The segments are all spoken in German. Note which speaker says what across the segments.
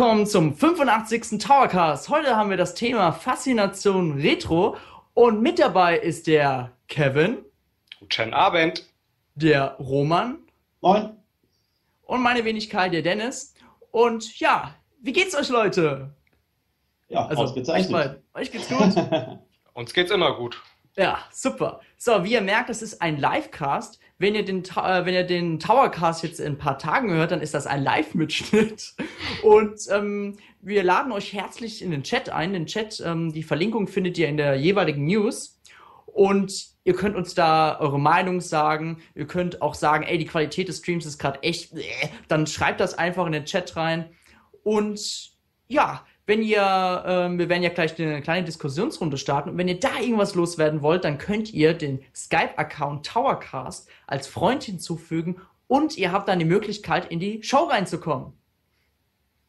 Speaker 1: Willkommen zum 85. Towercast. Heute haben wir das Thema Faszination Retro und mit dabei ist der Kevin.
Speaker 2: Guten Abend.
Speaker 1: Der Roman.
Speaker 3: Moin.
Speaker 1: Und meine Wenigkeit, der Dennis. Und ja, wie geht's euch, Leute?
Speaker 3: Ja, also, ausgezeichnet.
Speaker 1: Euch geht's gut?
Speaker 2: Uns geht's immer gut.
Speaker 1: Ja, super. So, wie ihr merkt, das ist ein Livecast. Wenn ihr den, äh, wenn ihr den Towercast jetzt in ein paar Tagen hört, dann ist das ein Live-Mitschnitt. Und ähm, wir laden euch herzlich in den Chat ein. Den Chat, ähm, die Verlinkung findet ihr in der jeweiligen News. Und ihr könnt uns da eure Meinung sagen. Ihr könnt auch sagen, ey, die Qualität des Streams ist gerade echt. Dann schreibt das einfach in den Chat rein. Und ja, wenn ihr, äh, wir werden ja gleich eine kleine Diskussionsrunde starten und wenn ihr da irgendwas loswerden wollt, dann könnt ihr den Skype-Account Towercast als Freund hinzufügen und ihr habt dann die Möglichkeit, in die Show reinzukommen.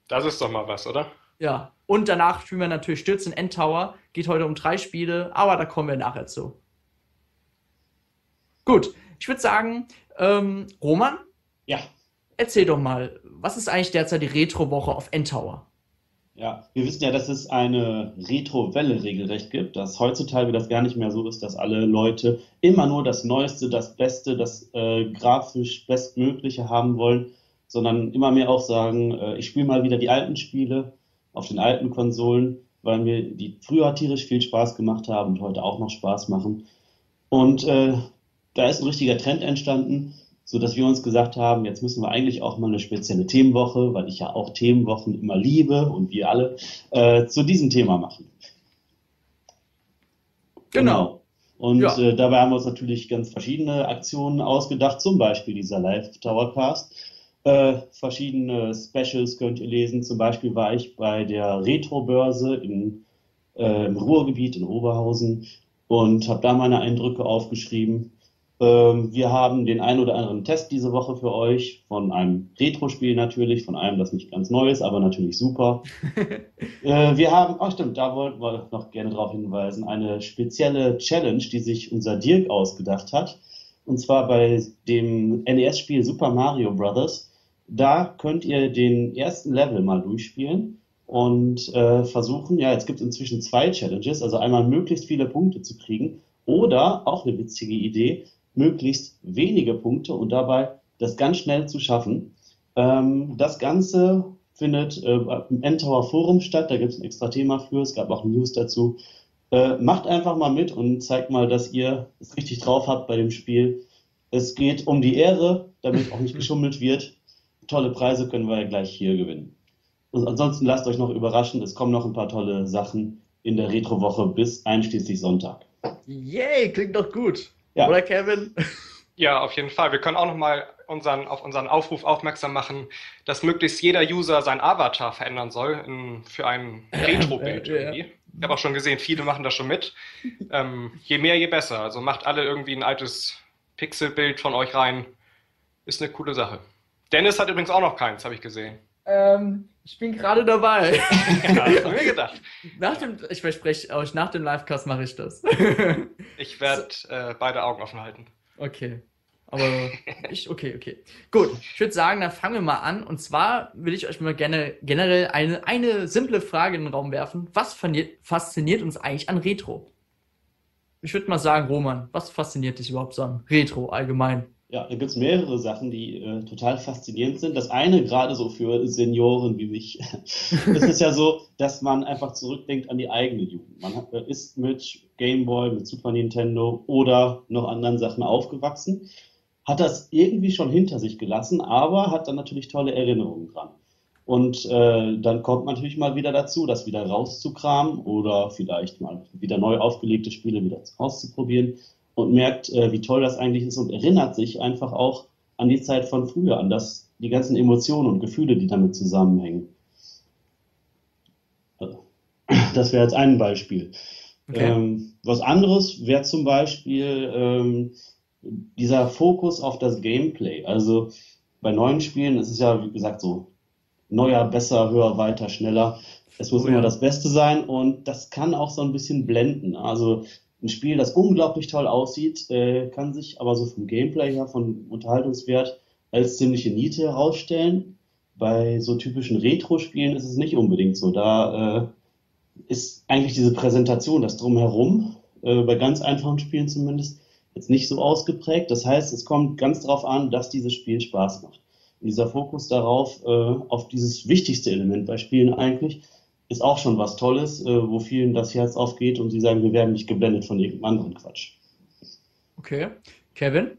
Speaker 2: Das ist doch mal was, oder?
Speaker 1: Ja, und danach spielen wir natürlich Stürzen End Tower. Geht heute um drei Spiele, aber da kommen wir nachher zu. Gut, ich würde sagen, ähm, Roman?
Speaker 3: Ja.
Speaker 1: Erzähl doch mal, was ist eigentlich derzeit die Retro-Woche auf End Tower?
Speaker 3: Ja, wir wissen ja, dass es eine Retro-Welle regelrecht gibt, dass heutzutage das gar nicht mehr so ist, dass alle Leute immer nur das Neueste, das Beste, das äh, grafisch Bestmögliche haben wollen, sondern immer mehr auch sagen, äh, ich spiele mal wieder die alten Spiele auf den alten Konsolen, weil mir die früher tierisch viel Spaß gemacht haben und heute auch noch Spaß machen. Und äh, da ist ein richtiger Trend entstanden so dass wir uns gesagt haben, jetzt müssen wir eigentlich auch mal eine spezielle Themenwoche, weil ich ja auch Themenwochen immer liebe und wir alle, äh, zu diesem Thema machen.
Speaker 1: Genau.
Speaker 3: Und ja. äh, dabei haben wir uns natürlich ganz verschiedene Aktionen ausgedacht, zum Beispiel dieser Live-Towercast. Äh, verschiedene Specials könnt ihr lesen. Zum Beispiel war ich bei der Retro-Börse in, äh, im Ruhrgebiet in Oberhausen und habe da meine Eindrücke aufgeschrieben. Ähm, wir haben den einen oder anderen Test diese Woche für euch von einem Retro-Spiel natürlich, von einem, das nicht ganz neu ist, aber natürlich super. äh, wir haben, ach stimmt, da wollten wir noch gerne darauf hinweisen, eine spezielle Challenge, die sich unser Dirk ausgedacht hat. Und zwar bei dem NES-Spiel Super Mario Bros. Da könnt ihr den ersten Level mal durchspielen und äh, versuchen, ja, jetzt gibt es inzwischen zwei Challenges, also einmal möglichst viele Punkte zu kriegen oder, auch eine witzige Idee, möglichst wenige Punkte und dabei das ganz schnell zu schaffen. Ähm, das Ganze findet äh, im Endtower Forum statt, da gibt es ein extra Thema für, es gab auch News dazu. Äh, macht einfach mal mit und zeigt mal, dass ihr es richtig drauf habt bei dem Spiel. Es geht um die Ehre, damit auch nicht geschummelt wird. Tolle Preise können wir ja gleich hier gewinnen. Und ansonsten lasst euch noch überraschen, es kommen noch ein paar tolle Sachen in der Retro-Woche bis einschließlich Sonntag.
Speaker 1: Yay, klingt doch gut. Ja. Oder Kevin?
Speaker 2: Ja, auf jeden Fall. Wir können auch nochmal unseren, auf unseren Aufruf aufmerksam machen, dass möglichst jeder User sein Avatar verändern soll in, für ein Retro-Bild ja, irgendwie. Ja. Ich habe auch schon gesehen, viele machen das schon mit. Ähm, je mehr, je besser. Also macht alle irgendwie ein altes Pixelbild von euch rein. Ist eine coole Sache. Dennis hat übrigens auch noch keins, habe ich gesehen.
Speaker 1: Ähm, ich bin gerade dabei.
Speaker 2: ja, wir gedacht.
Speaker 1: Nach dem, ich verspreche euch, nach dem Livecast mache ich das.
Speaker 2: ich werde so. äh, beide Augen offen halten.
Speaker 1: Okay. Aber ich, okay, okay. Gut, ich würde sagen, dann fangen wir mal an. Und zwar will ich euch mal gerne generell eine, eine simple Frage in den Raum werfen. Was fasziniert uns eigentlich an Retro? Ich würde mal sagen, Roman, was fasziniert dich überhaupt so an Retro allgemein?
Speaker 3: Ja, da gibt es mehrere Sachen, die äh, total faszinierend sind. Das eine gerade so für Senioren wie mich. es ist ja so, dass man einfach zurückdenkt an die eigene Jugend. Man hat, äh, ist mit Game Boy, mit Super Nintendo oder noch anderen Sachen aufgewachsen, hat das irgendwie schon hinter sich gelassen, aber hat dann natürlich tolle Erinnerungen dran. Und äh, dann kommt man natürlich mal wieder dazu, das wieder rauszukramen oder vielleicht mal wieder neu aufgelegte Spiele wieder auszuprobieren und merkt, äh, wie toll das eigentlich ist und erinnert sich einfach auch an die Zeit von früher, an das, die ganzen Emotionen und Gefühle, die damit zusammenhängen. Das wäre jetzt ein Beispiel. Okay. Ähm, was anderes wäre zum Beispiel ähm, dieser Fokus auf das Gameplay. Also bei neuen Spielen ist es ja, wie gesagt, so neuer, besser, höher, weiter, schneller. Es muss oh, immer ja. das Beste sein und das kann auch so ein bisschen blenden. Also ein Spiel, das unglaublich toll aussieht, äh, kann sich aber so vom Gameplay her, von Unterhaltungswert als ziemliche Niete herausstellen. Bei so typischen Retro-Spielen ist es nicht unbedingt so. Da äh, ist eigentlich diese Präsentation, das Drumherum, äh, bei ganz einfachen Spielen zumindest, jetzt nicht so ausgeprägt. Das heißt, es kommt ganz darauf an, dass dieses Spiel Spaß macht. Und dieser Fokus darauf, äh, auf dieses wichtigste Element bei Spielen eigentlich, ist auch schon was Tolles, äh, wo vielen das Herz aufgeht und sie sagen, wir werden nicht geblendet von irgendeinem anderen Quatsch.
Speaker 1: Okay. Kevin?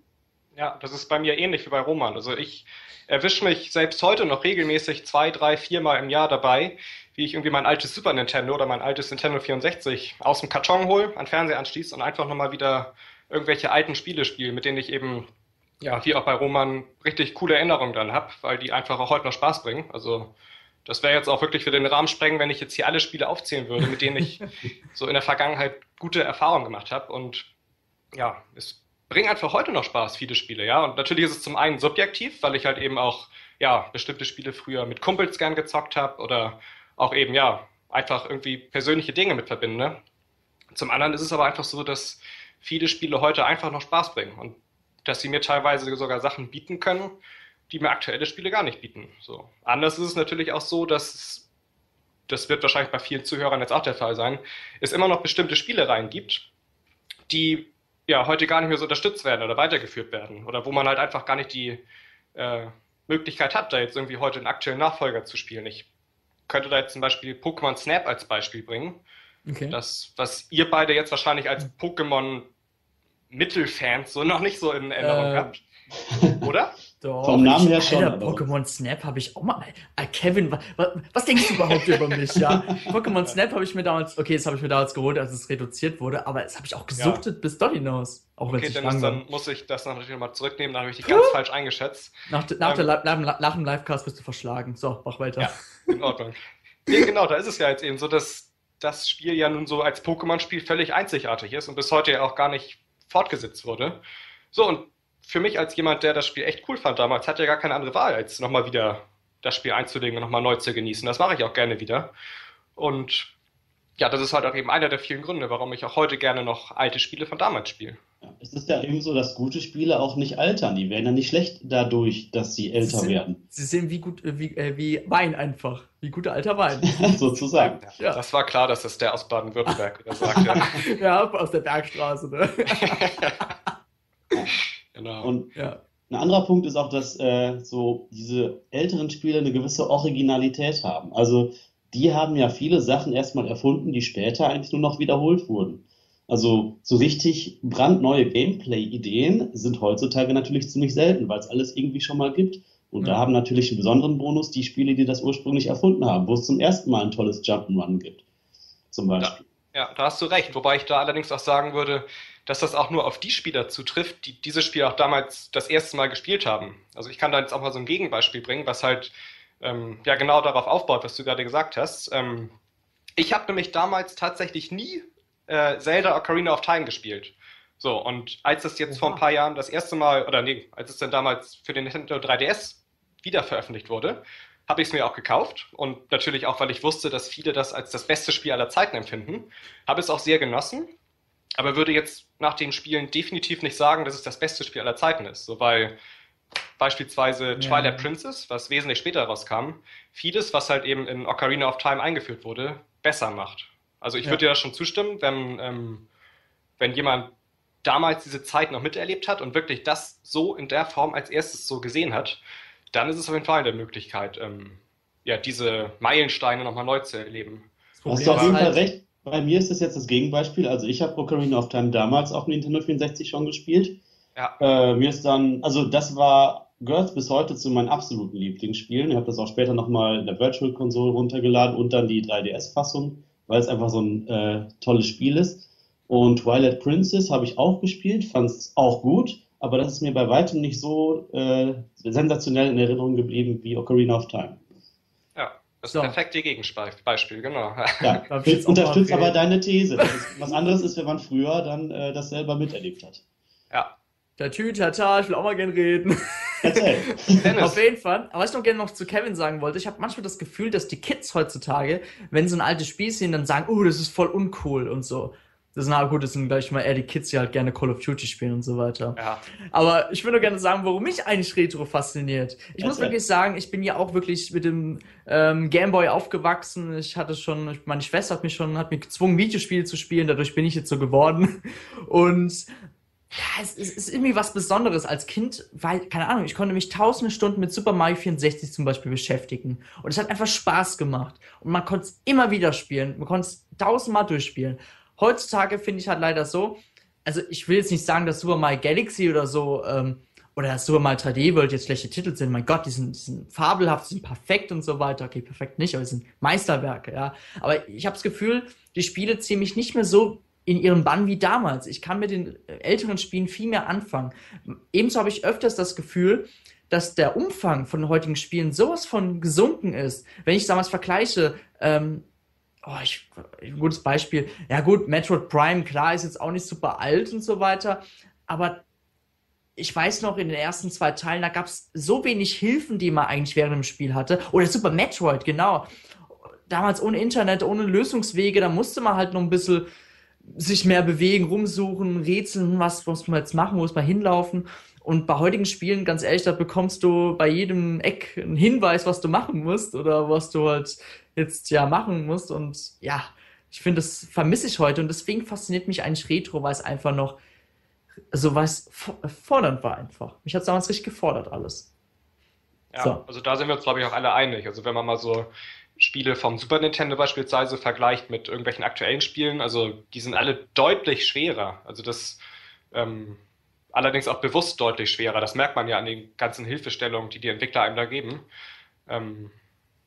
Speaker 2: Ja, das ist bei mir ähnlich wie bei Roman. Also ich erwische mich selbst heute noch regelmäßig zwei, drei, viermal im Jahr dabei, wie ich irgendwie mein altes Super Nintendo oder mein altes Nintendo 64 aus dem Karton hole, an Fernseher anschließe und einfach nochmal wieder irgendwelche alten Spiele spiele, mit denen ich eben, ja, wie auch bei Roman, richtig coole Erinnerungen dann habe, weil die einfach auch heute noch Spaß bringen. Also das wäre jetzt auch wirklich für den Rahmen sprengen, wenn ich jetzt hier alle Spiele aufzählen würde, mit denen ich so in der Vergangenheit gute Erfahrungen gemacht habe. Und ja, es bringt einfach heute noch Spaß, viele Spiele, ja. Und natürlich ist es zum einen subjektiv, weil ich halt eben auch, ja, bestimmte Spiele früher mit Kumpels gern gezockt habe oder auch eben, ja, einfach irgendwie persönliche Dinge mit verbinde. Zum anderen ist es aber einfach so, dass viele Spiele heute einfach noch Spaß bringen und dass sie mir teilweise sogar Sachen bieten können, die mir aktuelle Spiele gar nicht bieten. So. Anders ist es natürlich auch so, dass das wird wahrscheinlich bei vielen Zuhörern jetzt auch der Fall sein, es immer noch bestimmte Spielereien gibt, die ja heute gar nicht mehr so unterstützt werden oder weitergeführt werden oder wo man halt einfach gar nicht die äh, Möglichkeit hat, da jetzt irgendwie heute einen aktuellen Nachfolger zu spielen. Ich könnte da jetzt zum Beispiel Pokémon Snap als Beispiel bringen. Okay. Das, was ihr beide jetzt wahrscheinlich als Pokémon Mittelfans so noch nicht so in Erinnerung äh, habt. Oder?
Speaker 1: Doch, Vom Namen her schon. Alter, Pokémon Snap habe ich auch mal. Äh, Kevin, was, was, denkst du überhaupt über mich? Ja, Pokémon Snap habe ich mir damals, okay, das habe ich mir damals geholt, als es reduziert wurde, aber das habe ich auch gesuchtet ja. bis dort hinaus. Auch
Speaker 2: okay, Dennis, dann muss ich das natürlich nochmal zurücknehmen, da habe ich dich ganz falsch eingeschätzt.
Speaker 1: Nach, nach, ähm, der, nach, nach dem Livecast bist du verschlagen. So, mach weiter.
Speaker 2: Ja, in Ordnung. nee, genau, da ist es ja jetzt eben so, dass das Spiel ja nun so als Pokémon-Spiel völlig einzigartig ist und bis heute ja auch gar nicht fortgesetzt wurde. So, und für mich als jemand, der das Spiel echt cool fand damals, hat ja gar keine andere Wahl, als nochmal wieder das Spiel einzulegen und nochmal neu zu genießen. Das mache ich auch gerne wieder. Und ja, das ist halt auch eben einer der vielen Gründe, warum ich auch heute gerne noch alte Spiele von damals spiele.
Speaker 3: Es ist ja eben so, dass gute Spiele auch nicht altern. Die werden ja nicht schlecht dadurch, dass sie älter
Speaker 1: sie sind,
Speaker 3: werden.
Speaker 1: Sie sind wie gut, äh, wie, äh, wie Wein einfach. Wie guter alter Wein.
Speaker 3: Sozusagen.
Speaker 2: Ja, Das war klar, dass das der aus Baden-Württemberg sagt. Ja.
Speaker 1: ja, aus der Bergstraße. Ne?
Speaker 3: Genau. Und ja. ein anderer Punkt ist auch, dass äh, so diese älteren Spiele eine gewisse Originalität haben. Also die haben ja viele Sachen erstmal erfunden, die später eigentlich nur noch wiederholt wurden. Also so richtig brandneue Gameplay-Ideen sind heutzutage natürlich ziemlich selten, weil es alles irgendwie schon mal gibt. Und ja. da haben natürlich einen besonderen Bonus die Spiele, die das ursprünglich erfunden haben, wo es zum ersten Mal ein tolles Jump'n'Run gibt. Zum Beispiel.
Speaker 2: Ja, ja, da hast du recht. Wobei ich da allerdings auch sagen würde, dass das auch nur auf die Spieler zutrifft, die dieses Spiel auch damals das erste Mal gespielt haben. Also ich kann da jetzt auch mal so ein Gegenbeispiel bringen, was halt ähm, ja genau darauf aufbaut, was du gerade gesagt hast. Ähm, ich habe nämlich damals tatsächlich nie äh, Zelda Ocarina of Time gespielt. So, und als es jetzt ja. vor ein paar Jahren das erste Mal, oder nee, als es dann damals für den Nintendo 3DS wieder veröffentlicht wurde, habe ich es mir auch gekauft. Und natürlich auch, weil ich wusste, dass viele das als das beste Spiel aller Zeiten empfinden. Habe es auch sehr genossen aber würde jetzt nach den Spielen definitiv nicht sagen, dass es das beste Spiel aller Zeiten ist. So, weil beispielsweise ja. Twilight Princess, was wesentlich später rauskam, vieles, was halt eben in Ocarina of Time eingeführt wurde, besser macht. Also ich ja. würde dir da schon zustimmen, wenn, ähm, wenn jemand damals diese Zeit noch miterlebt hat und wirklich das so in der Form als erstes so gesehen hat, dann ist es auf jeden Fall eine Möglichkeit, ähm, ja, diese Meilensteine nochmal neu zu erleben.
Speaker 3: Hast du auf jeden Fall recht. Bei mir ist das jetzt das Gegenbeispiel. Also ich habe Ocarina of Time damals auf Nintendo 64 schon gespielt. Ja. Äh, mir ist dann, also das war, gehört bis heute zu meinen absoluten Lieblingsspielen. Ich habe das auch später nochmal in der Virtual Console runtergeladen und dann die 3DS-Fassung, weil es einfach so ein äh, tolles Spiel ist. Und Twilight Princess habe ich auch gespielt, fand es auch gut, aber das ist mir bei weitem nicht so äh, sensationell in Erinnerung geblieben wie Ocarina of Time.
Speaker 2: Das so. perfekte Gegenbeispiel, genau.
Speaker 3: Ja, unterstützt aber deine These. Ist, was anderes ist, wenn man früher dann äh, das selber miterlebt hat.
Speaker 2: Ja.
Speaker 1: Tatü, tata, ich will auch mal gerne reden.
Speaker 3: Erzähl.
Speaker 1: Auf jeden Fall. Aber was ich noch gerne noch zu Kevin sagen wollte, ich habe manchmal das Gefühl, dass die Kids heutzutage, wenn sie ein altes Spiel sehen, dann sagen, oh, das ist voll uncool und so. Das sind, gut, das sind gleich mal eher die Kids, die halt gerne Call of Duty spielen und so weiter. Ja. Aber ich würde gerne sagen, warum mich eigentlich Retro fasziniert. Ich das muss wirklich sagen, ich bin ja auch wirklich mit dem ähm, Gameboy aufgewachsen. Ich hatte schon, meine Schwester hat mich schon, hat mich gezwungen, Videospiele zu spielen. Dadurch bin ich jetzt so geworden. Und ja, es, es ist irgendwie was Besonderes als Kind, weil, keine Ahnung, ich konnte mich tausende Stunden mit Super Mario 64 zum Beispiel beschäftigen. Und es hat einfach Spaß gemacht. Und man konnte es immer wieder spielen. Man konnte es tausendmal durchspielen. Heutzutage finde ich halt leider so, also ich will jetzt nicht sagen, dass Super Mario Galaxy oder so, ähm, oder Super Mario 3D World jetzt schlechte Titel sind. Mein Gott, die sind, die sind fabelhaft, die sind perfekt und so weiter. Okay, perfekt nicht, aber die sind Meisterwerke, ja. Aber ich habe das Gefühl, die Spiele ziehen mich nicht mehr so in ihrem Bann wie damals. Ich kann mit den älteren Spielen viel mehr anfangen. Ebenso habe ich öfters das Gefühl, dass der Umfang von heutigen Spielen sowas von gesunken ist. Wenn ich damals vergleiche, ähm, oh, ich, ein gutes Beispiel, ja gut, Metroid Prime, klar, ist jetzt auch nicht super alt und so weiter, aber ich weiß noch, in den ersten zwei Teilen, da gab es so wenig Hilfen, die man eigentlich während dem Spiel hatte. Oder Super Metroid, genau. Damals ohne Internet, ohne Lösungswege, da musste man halt noch ein bisschen sich mehr bewegen, rumsuchen, rätseln, was muss man jetzt machen, wo muss man hinlaufen. Und bei heutigen Spielen, ganz ehrlich, da bekommst du bei jedem Eck einen Hinweis, was du machen musst oder was du halt jetzt ja machen musst. Und ja, ich finde, das vermisse ich heute und deswegen fasziniert mich eigentlich Retro, weil es einfach noch so was fordernd war einfach. Mich hat es damals richtig gefordert alles.
Speaker 2: Ja, so. also da sind wir uns, glaube ich, auch alle einig. Also wenn man mal so Spiele vom Super Nintendo beispielsweise vergleicht mit irgendwelchen aktuellen Spielen, also die sind alle deutlich schwerer. Also das ähm, allerdings auch bewusst deutlich schwerer. Das merkt man ja an den ganzen Hilfestellungen, die die Entwickler einem da geben. Ähm,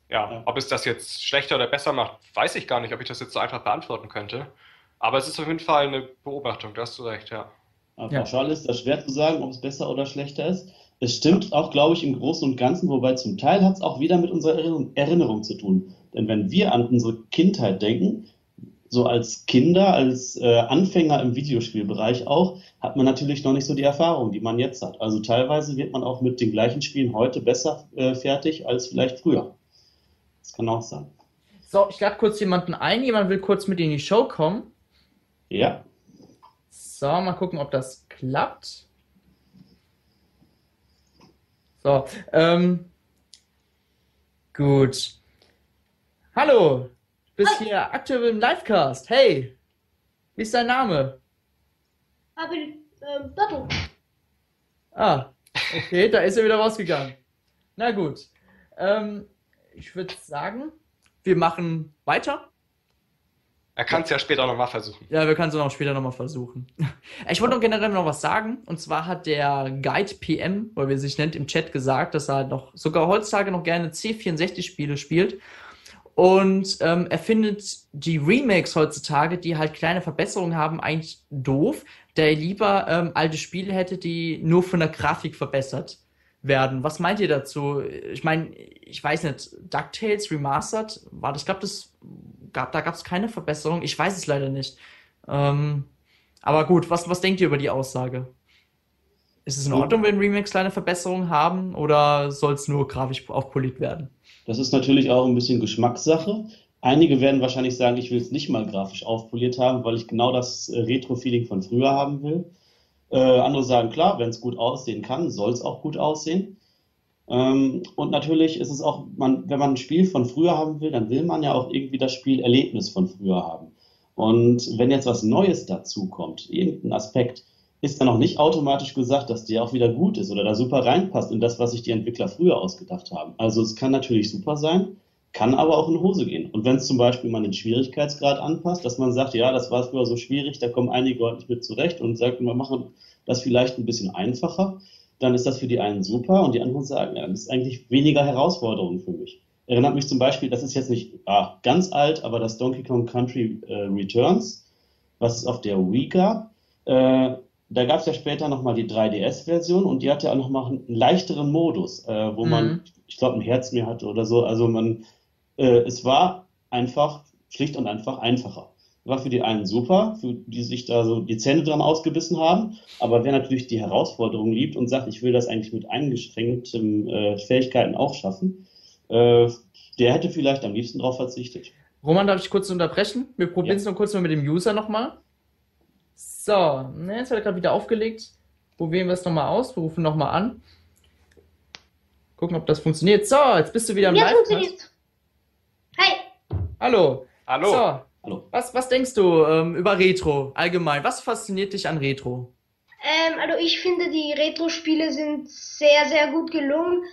Speaker 2: ja, ja, ob es das jetzt schlechter oder besser macht, weiß ich gar nicht, ob ich das jetzt so einfach beantworten könnte. Aber es ist auf jeden Fall eine Beobachtung, da hast du recht, ja.
Speaker 3: Aber pauschal ist das schwer zu sagen, ob es besser oder schlechter ist. Es stimmt auch, glaube ich, im Großen und Ganzen, wobei zum Teil hat es auch wieder mit unserer Erinnerung zu tun. Denn wenn wir an unsere Kindheit denken, so als Kinder, als äh, Anfänger im Videospielbereich auch, hat man natürlich noch nicht so die Erfahrung, die man jetzt hat. Also teilweise wird man auch mit den gleichen Spielen heute besser äh, fertig als vielleicht früher. Das kann auch sein.
Speaker 1: So, ich lade kurz jemanden ein. Jemand will kurz mit in die Show kommen.
Speaker 3: Ja.
Speaker 1: So, mal gucken, ob das klappt. So, ähm, gut. Hallo, bist Hi. hier aktuell im Livecast. Hey, wie ist dein Name?
Speaker 4: Aber, ähm, Dotto.
Speaker 1: Ah, okay, da ist er wieder rausgegangen. Na gut. Ähm, ich würde sagen, wir machen weiter.
Speaker 2: Er kann es ja später nochmal versuchen.
Speaker 1: Ja, wir können es auch später nochmal versuchen. Ich wollte noch generell noch was sagen. Und zwar hat der Guide PM, weil er sich nennt, im Chat gesagt, dass er halt noch sogar heutzutage noch gerne C64-Spiele spielt. Und ähm, er findet die Remakes heutzutage, die halt kleine Verbesserungen haben, eigentlich doof, da er lieber ähm, alte Spiele hätte, die nur von der Grafik verbessert werden. Was meint ihr dazu? Ich meine, ich weiß nicht, DuckTales Remastered, war das, ich glaube, das gab, da gab es keine Verbesserung. Ich weiß es leider nicht. Ähm, aber gut, was, was denkt ihr über die Aussage? Ist es in Ordnung, wenn Remakes kleine Verbesserungen haben oder soll es nur grafisch aufpoliert werden?
Speaker 3: Das ist natürlich auch ein bisschen Geschmackssache. Einige werden wahrscheinlich sagen, ich will es nicht mal grafisch aufpoliert haben, weil ich genau das äh, Retro-Feeling von früher haben will. Äh, andere sagen, klar, wenn es gut aussehen kann, soll es auch gut aussehen. Ähm, und natürlich ist es auch, man, wenn man ein Spiel von früher haben will, dann will man ja auch irgendwie das Spielerlebnis von früher haben. Und wenn jetzt was Neues dazu kommt, irgendein Aspekt, ist dann auch nicht automatisch gesagt, dass der auch wieder gut ist oder da super reinpasst in das, was sich die Entwickler früher ausgedacht haben. Also es kann natürlich super sein, kann aber auch in Hose gehen. Und wenn es zum Beispiel mal den Schwierigkeitsgrad anpasst, dass man sagt, ja, das war früher so schwierig, da kommen einige heute nicht mit zurecht und sagt, wir machen das vielleicht ein bisschen einfacher, dann ist das für die einen super und die anderen sagen, ja, das ist eigentlich weniger Herausforderung für mich. Erinnert mich zum Beispiel, das ist jetzt nicht ah, ganz alt, aber das Donkey Kong Country äh, Returns, was es auf der Wii gab. Äh, da gab es ja später nochmal die 3DS-Version und die hatte auch nochmal einen leichteren Modus, äh, wo mhm. man, ich glaube, ein Herz mehr hatte oder so. Also man, äh, es war einfach, schlicht und einfach einfacher war für die einen super, für die sich da so die Zähne dran ausgebissen haben. Aber wer natürlich die Herausforderung liebt und sagt, ich will das eigentlich mit eingeschränkten äh, Fähigkeiten auch schaffen, äh, der hätte vielleicht am liebsten darauf verzichtet.
Speaker 1: Roman, darf ich kurz unterbrechen? Wir probieren es ja. nur kurz mal mit dem User nochmal. So, ne, jetzt hat er gerade wieder aufgelegt. Probieren wir es nochmal aus. Wir rufen nochmal an. Gucken, ob das funktioniert. So, jetzt bist du wieder im
Speaker 4: Jetzt
Speaker 1: Live.
Speaker 4: Hi.
Speaker 1: Hallo.
Speaker 2: Hallo.
Speaker 1: So,
Speaker 3: Hallo.
Speaker 1: was, was denkst du ähm, über Retro allgemein? Was fasziniert dich an Retro?
Speaker 4: Ähm, also ich finde, die Retro-Spiele sind sehr, sehr gut gelungen.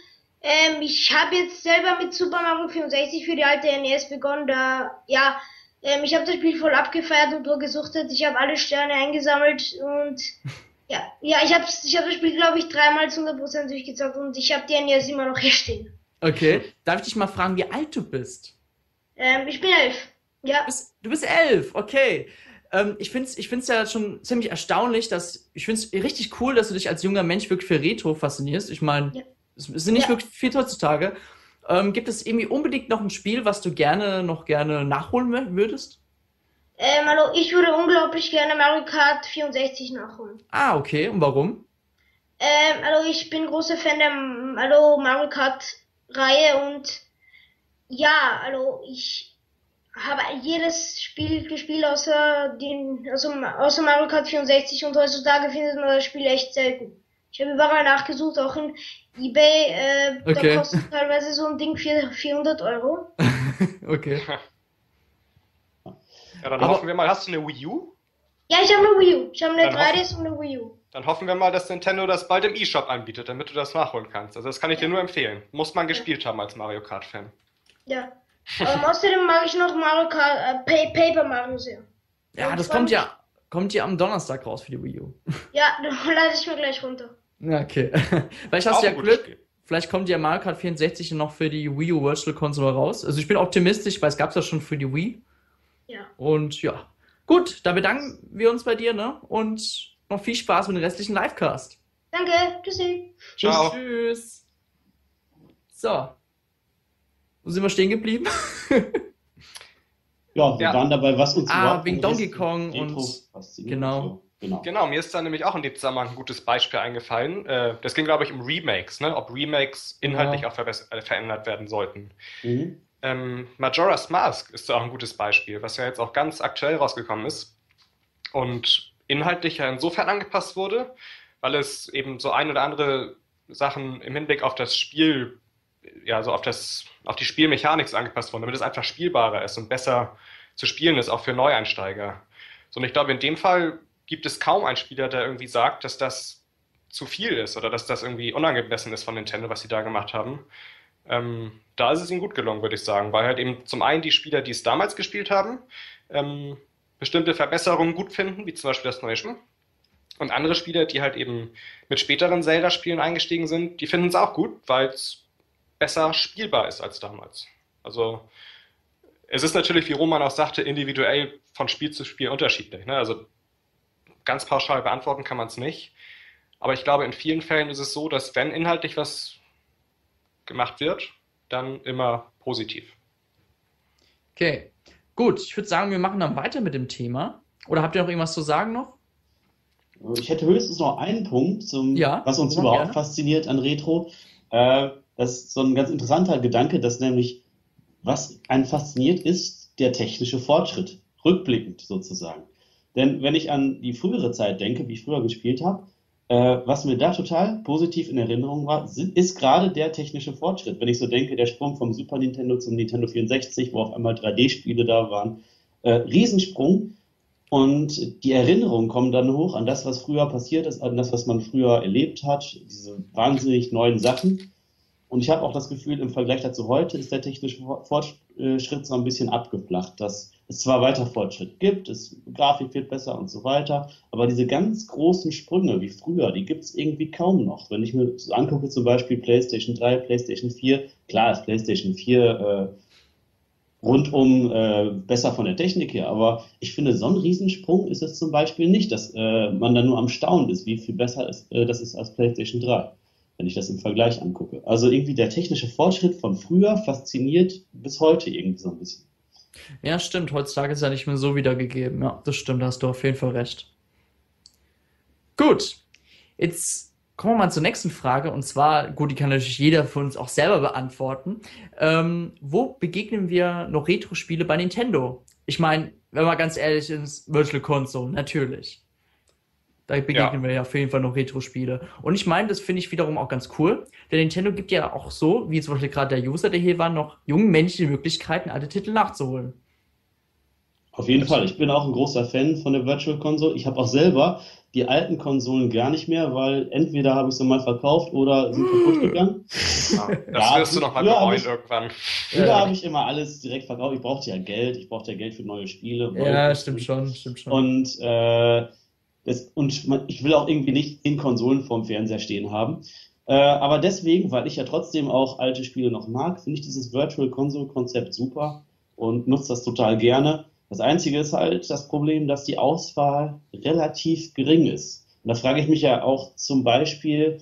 Speaker 4: Ähm, ich habe jetzt selber mit Super Mario 64 für die alte NES begonnen, da, ja, ähm, ich habe das Spiel voll abgefeiert und durchgesuchtet. Ich habe alle Sterne eingesammelt und ja, ja, ich habe ich hab das Spiel, glaube ich, dreimal zu 100% durchgezockt und ich habe die NES immer noch hier stehen.
Speaker 1: Okay. Darf ich dich mal fragen, wie alt du bist?
Speaker 4: Ähm, ich bin elf. Ja,
Speaker 1: Du bist, du bist elf, okay. Ähm, ich finde es ich find's ja schon ziemlich erstaunlich, dass ich finde es richtig cool, dass du dich als junger Mensch wirklich für Retro faszinierst. Ich meine,
Speaker 4: Ja.
Speaker 1: es sind nicht
Speaker 4: Ja.
Speaker 1: wirklich viel heutzutage. Ähm, gibt es irgendwie unbedingt noch ein Spiel, was du gerne noch gerne nachholen wür- würdest?
Speaker 4: ähm, also ich würde unglaublich gerne Mario Kart 64 nachholen.
Speaker 1: Ah, okay. Und warum?
Speaker 4: Ähm, also ich bin großer Fan der also Mario Kart Reihe und ja, also ich habe jedes Spiel gespielt außer den, also außer Mario Kart 64 und heutzutage findet man das Spiel echt selten. Ich habe überall nachgesucht, auch in eBay, äh,
Speaker 1: Okay.
Speaker 4: da kostet teilweise so ein Ding für 400 Euro.
Speaker 1: Okay.
Speaker 2: Ja, dann
Speaker 1: Aber-
Speaker 2: hoffen wir mal, hast du eine Wii U?
Speaker 4: Ja, ich habe eine Wii U. Ich habe eine
Speaker 2: Dann hoffen-
Speaker 4: 3DS und eine Wii U.
Speaker 2: Dann hoffen wir mal, dass Nintendo das bald im eShop anbietet, damit du das nachholen kannst. Also das kann ich dir nur empfehlen. Muss man gespielt haben als Mario Kart-Fan.
Speaker 4: Ja. Ähm, außerdem mag ich noch Mario Kart, äh, Pa- Paper Mario sehr.
Speaker 1: Ja,
Speaker 4: Und
Speaker 1: das kommt ja, kommt ja am Donnerstag raus für die Wii U.
Speaker 4: Ja, da lade ich mir gleich runter.
Speaker 1: Okay. Vielleicht hast
Speaker 2: Auch
Speaker 1: du ja Glück.
Speaker 2: Spiel.
Speaker 1: Vielleicht kommt ja Mario Kart 64 noch für die Wii U Virtual Console raus. Also ich bin optimistisch, weil es gab es ja schon für die Wii.
Speaker 4: Ja.
Speaker 1: Und ja. Gut, da bedanken wir uns bei dir, ne? Und noch viel Spaß mit dem restlichen Livecast.
Speaker 4: Danke, tschüssi.
Speaker 2: Ciao.
Speaker 1: Tschüss. So. Wo sind wir stehen geblieben?
Speaker 3: Ja, wir
Speaker 2: Ja.
Speaker 3: waren dabei, was uns
Speaker 1: Ah, wegen Donkey Kong
Speaker 3: Retro
Speaker 1: und- genau.
Speaker 3: So, genau.
Speaker 2: Genau, mir ist da nämlich auch in dem Zusammenhang ein gutes Beispiel eingefallen. Äh, das ging, glaube ich, um Remakes, ne? ob Remakes inhaltlich
Speaker 1: Ja.
Speaker 2: auch verbess- äh, verändert werden sollten.
Speaker 3: Mhm.
Speaker 2: Ähm, Majora's Mask ist da auch ein gutes Beispiel, was ja jetzt auch ganz aktuell rausgekommen ist und inhaltlich ja insofern angepasst wurde, weil es eben so ein oder andere Sachen im Hinblick auf das Spiel, ja, so auf das, auf die Spielmechanik angepasst wurden, damit es einfach spielbarer ist und besser zu spielen ist, auch für Neueinsteiger. So, und ich glaube, in dem Fall gibt es kaum einen Spieler, der irgendwie sagt, dass das zu viel ist oder dass das irgendwie unangemessen ist von Nintendo, was sie da gemacht haben. Ähm, da ist es ihnen gut gelungen, würde ich sagen, weil halt eben zum einen die Spieler, die es damals gespielt haben, ähm, bestimmte Verbesserungen gut finden, wie zum Beispiel das neue. Und andere Spieler, die halt eben mit späteren Zelda-Spielen eingestiegen sind, die finden es auch gut, weil es besser spielbar ist als damals. Also es ist natürlich, wie Roman auch sagte, individuell von Spiel zu Spiel unterschiedlich. Ne? Also ganz pauschal beantworten kann man es nicht. Aber ich glaube, in vielen Fällen ist es so, dass wenn inhaltlich was gemacht wird, dann immer positiv.
Speaker 1: Okay. Gut, ich würde sagen, wir machen dann weiter mit dem Thema. Oder habt ihr noch irgendwas zu sagen noch?
Speaker 3: Ich hätte höchstens noch einen Punkt, zum,
Speaker 1: Ja,
Speaker 3: was uns überhaupt
Speaker 1: gerne.
Speaker 3: fasziniert an Retro. Äh, das ist so ein ganz interessanter Gedanke, dass nämlich, was einen fasziniert, ist der technische Fortschritt, rückblickend sozusagen. Denn wenn ich an die frühere Zeit denke, wie ich früher gespielt habe, äh, was mir da total positiv in Erinnerung war, sind, ist gerade der technische Fortschritt. Wenn ich so denke, der Sprung vom Super Nintendo zum Nintendo 64, wo auf einmal 3D-Spiele da waren, äh, Riesensprung. Und die Erinnerungen kommen dann hoch an das, was früher passiert ist, an das, was man früher erlebt hat, diese wahnsinnig neuen Sachen. Und ich habe auch das Gefühl, im Vergleich dazu heute ist der technische Fortschritt so ein bisschen abgeflacht, dass es zwar weiter Fortschritt gibt, es Grafik wird besser und so weiter, aber diese ganz großen Sprünge wie früher, die gibt es irgendwie kaum noch. Wenn ich mir so angucke, zum Beispiel PlayStation 3, PlayStation 4, klar ist PlayStation 4 äh, rundum äh, besser von der Technik her. Aber ich finde, so ein Riesensprung ist es zum Beispiel nicht, dass äh, man da nur am Staunen ist, wie viel besser ist, äh, das ist als PlayStation 3, wenn ich das im Vergleich angucke. Also irgendwie der technische Fortschritt von früher fasziniert bis heute irgendwie so ein bisschen.
Speaker 1: Ja, stimmt. Heutzutage ist ja nicht mehr so wiedergegeben. Ja, das stimmt. Da hast du auf jeden Fall recht. Gut. Jetzt kommen wir mal zur nächsten Frage. Und zwar, gut, die kann natürlich jeder von uns auch selber beantworten. Ähm, wo begegnen wir noch Retro-Spiele bei Nintendo? Ich meine, wenn man ganz ehrlich ist, Virtual Console, natürlich. Da begegnen ja. wir ja auf jeden Fall noch Retro-Spiele. Und ich meine, das finde ich wiederum auch ganz cool. Denn Nintendo gibt ja auch so, wie zum Beispiel gerade der User, der hier war, noch jungen Menschen die Möglichkeiten, alte Titel nachzuholen.
Speaker 3: Auf jeden Fall. Ich bin auch ein großer Fan von der Virtual Console. Ich habe auch selber die alten Konsolen gar nicht mehr, weil entweder habe ich sie mal verkauft oder sind kaputt gegangen.
Speaker 2: Ja, das ja, wirst du noch mal bereuen ich, irgendwann.
Speaker 3: Früher ja. habe ich immer alles direkt verkauft. Ich brauchte ja Geld. Ich brauchte ja Geld für neue Spiele.
Speaker 1: Ja, stimmt schon, stimmt schon.
Speaker 3: Und, äh, das, und ich will auch irgendwie nicht in Konsolen vorm Fernseher stehen haben. Äh, aber deswegen, weil ich ja trotzdem auch alte Spiele noch mag, finde ich dieses Virtual Console Konzept super und nutze das total gerne. Das Einzige ist halt das Problem, dass die Auswahl relativ gering ist. Und da frage ich mich ja auch zum Beispiel,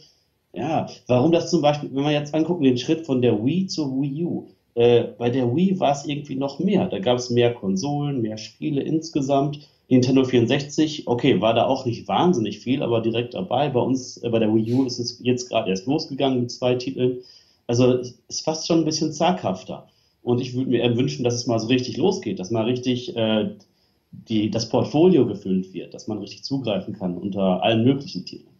Speaker 3: ja, warum das zum Beispiel, wenn wir jetzt angucken, den Schritt von der Wii zur Wii U. Äh, bei der Wii war es irgendwie noch mehr. Da gab es mehr Konsolen, mehr Spiele insgesamt. Nintendo 64, okay, war da auch nicht wahnsinnig viel, aber direkt dabei. Bei uns, äh, bei der Wii U ist es jetzt gerade erst losgegangen mit zwei Titeln. Also es ist fast schon ein bisschen zaghafter. Und ich würde mir wünschen, dass es mal so richtig losgeht, dass mal richtig äh, die, das Portfolio gefüllt wird, dass man richtig zugreifen kann unter allen möglichen Titeln.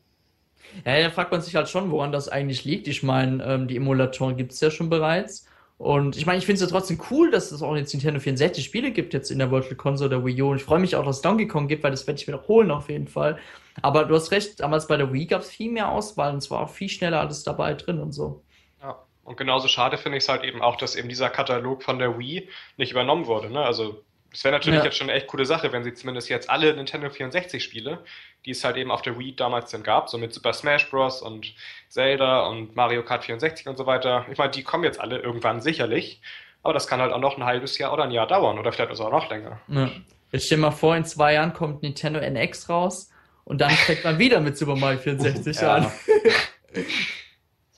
Speaker 1: Ja, da fragt man sich halt schon, woran das eigentlich liegt. Ich meine, ähm, die Emulatoren gibt es ja schon bereits. Und ich meine, ich finde es ja trotzdem cool, dass es auch jetzt Nintendo 64 Spiele gibt, jetzt in der Virtual Console der Wii U. Und ich freue mich auch, dass es Donkey Kong gibt, weil das werde ich mir noch holen auf jeden Fall. Aber du hast recht, damals bei der Wii gab es viel mehr Auswahl und es war auch viel schneller alles dabei drin und so.
Speaker 2: Und genauso schade finde ich es halt eben auch, dass eben dieser Katalog von der Wii nicht übernommen wurde. Ne? Also es wäre natürlich ja. jetzt schon eine echt coole Sache, wenn sie zumindest jetzt alle Nintendo 64 Spiele, die es halt eben auf der Wii damals dann gab, so mit Super Smash Bros. und Zelda und Mario Kart 64 und so weiter. Ich meine, die kommen jetzt alle irgendwann sicherlich, aber das kann halt auch noch ein halbes Jahr oder ein Jahr dauern oder vielleicht auch noch länger.
Speaker 1: Ja. Jetzt stell dir mal vor, in zwei Jahren kommt Nintendo NX raus und dann fängt man wieder mit Super Mario 64 ja. an.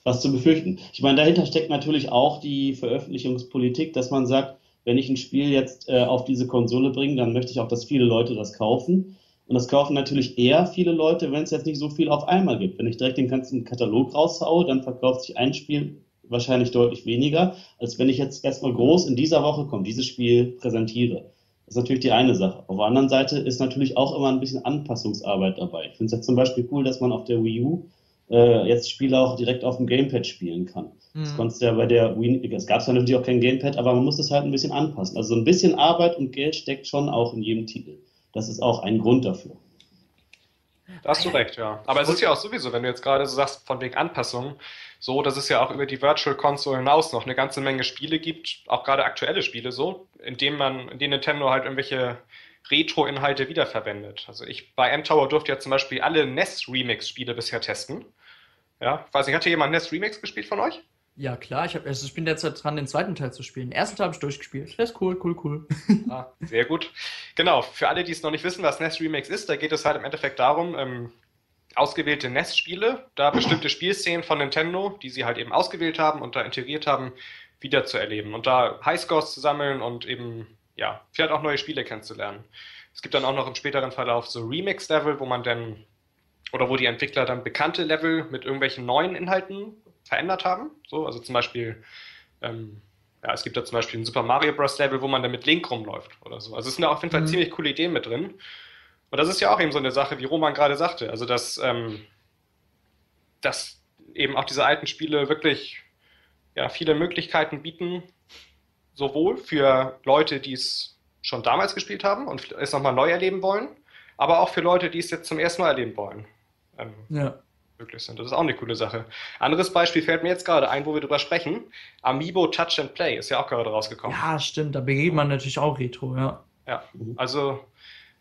Speaker 3: was zu befürchten. Ich meine, dahinter steckt natürlich auch die Veröffentlichungspolitik, dass man sagt, wenn ich ein Spiel jetzt äh, auf diese Konsole bringe, dann möchte ich auch, dass viele Leute das kaufen. Und das kaufen natürlich eher viele Leute, wenn es jetzt nicht so viel auf einmal gibt. Wenn ich direkt den ganzen Katalog raushaue, dann verkauft sich ein Spiel wahrscheinlich deutlich weniger, als wenn ich jetzt erstmal groß in dieser Woche kommt, dieses Spiel präsentiere. Das ist natürlich die eine Sache. Auf der anderen Seite ist natürlich auch immer ein bisschen Anpassungsarbeit dabei. Ich finde es jetzt zum Beispiel cool, dass man auf der Wii U äh, jetzt Spiele auch direkt auf dem Gamepad spielen kann. Mhm. Das konntest du ja bei der Wii, es gab zwar natürlich auch kein Gamepad, aber man muss das halt ein bisschen anpassen. Also so ein bisschen Arbeit und Geld steckt schon auch in jedem Titel. Das ist auch ein Grund dafür.
Speaker 2: Da hast du recht, ja. Aber es ist ja auch sowieso, wenn du jetzt gerade so sagst, von wegen Anpassung, so, dass es ja auch über die Virtual Console hinaus noch eine ganze Menge Spiele gibt, auch gerade aktuelle Spiele so, in denen man, in denen Nintendo halt irgendwelche Retro-Inhalte wiederverwendet. Also ich bei M-Tower durfte ja zum Beispiel alle NES-Remix-Spiele bisher testen. Ja, weiß nicht, hat hier jemand NES Remix gespielt von euch?
Speaker 1: Ja, klar, ich, hab, also ich bin derzeit dran, den zweiten Teil zu spielen. Den ersten Teil habe ich durchgespielt. Das ist cool, cool, cool.
Speaker 2: Ah, sehr gut. Genau, für alle, die es noch nicht wissen, was NES Remix ist, da geht es halt im Endeffekt darum, ähm, ausgewählte NES-Spiele, da bestimmte Spielszenen von Nintendo, die sie halt eben ausgewählt haben und da integriert haben, wieder zu erleben und da Highscores zu sammeln und eben, ja, vielleicht auch neue Spiele kennenzulernen. Es gibt dann auch noch im späteren Verlauf so Remix-Level, wo man dann oder wo die Entwickler dann bekannte Level mit irgendwelchen neuen Inhalten verändert haben. So, also zum Beispiel, ähm, ja, es gibt da zum Beispiel ein Super Mario Bros. Level, wo man dann mit Link rumläuft oder so. Also es sind da auf jeden Fall mhm. ziemlich coole Ideen mit drin. Und das ist ja auch eben so eine Sache, wie Roman gerade sagte. Also dass, ähm, dass eben auch diese alten Spiele wirklich ja, viele Möglichkeiten bieten, sowohl für Leute, die es schon damals gespielt haben und es nochmal neu erleben wollen, aber auch für Leute, die es jetzt zum ersten Mal erleben wollen ähm, ja. möglich sind. Das ist auch eine coole Sache. Anderes Beispiel fällt mir jetzt gerade ein, wo wir drüber sprechen. Amiibo Touch and Play ist ja auch gerade rausgekommen.
Speaker 1: Ja, stimmt. Da begegnet man natürlich auch Retro, ja.
Speaker 2: Ja, also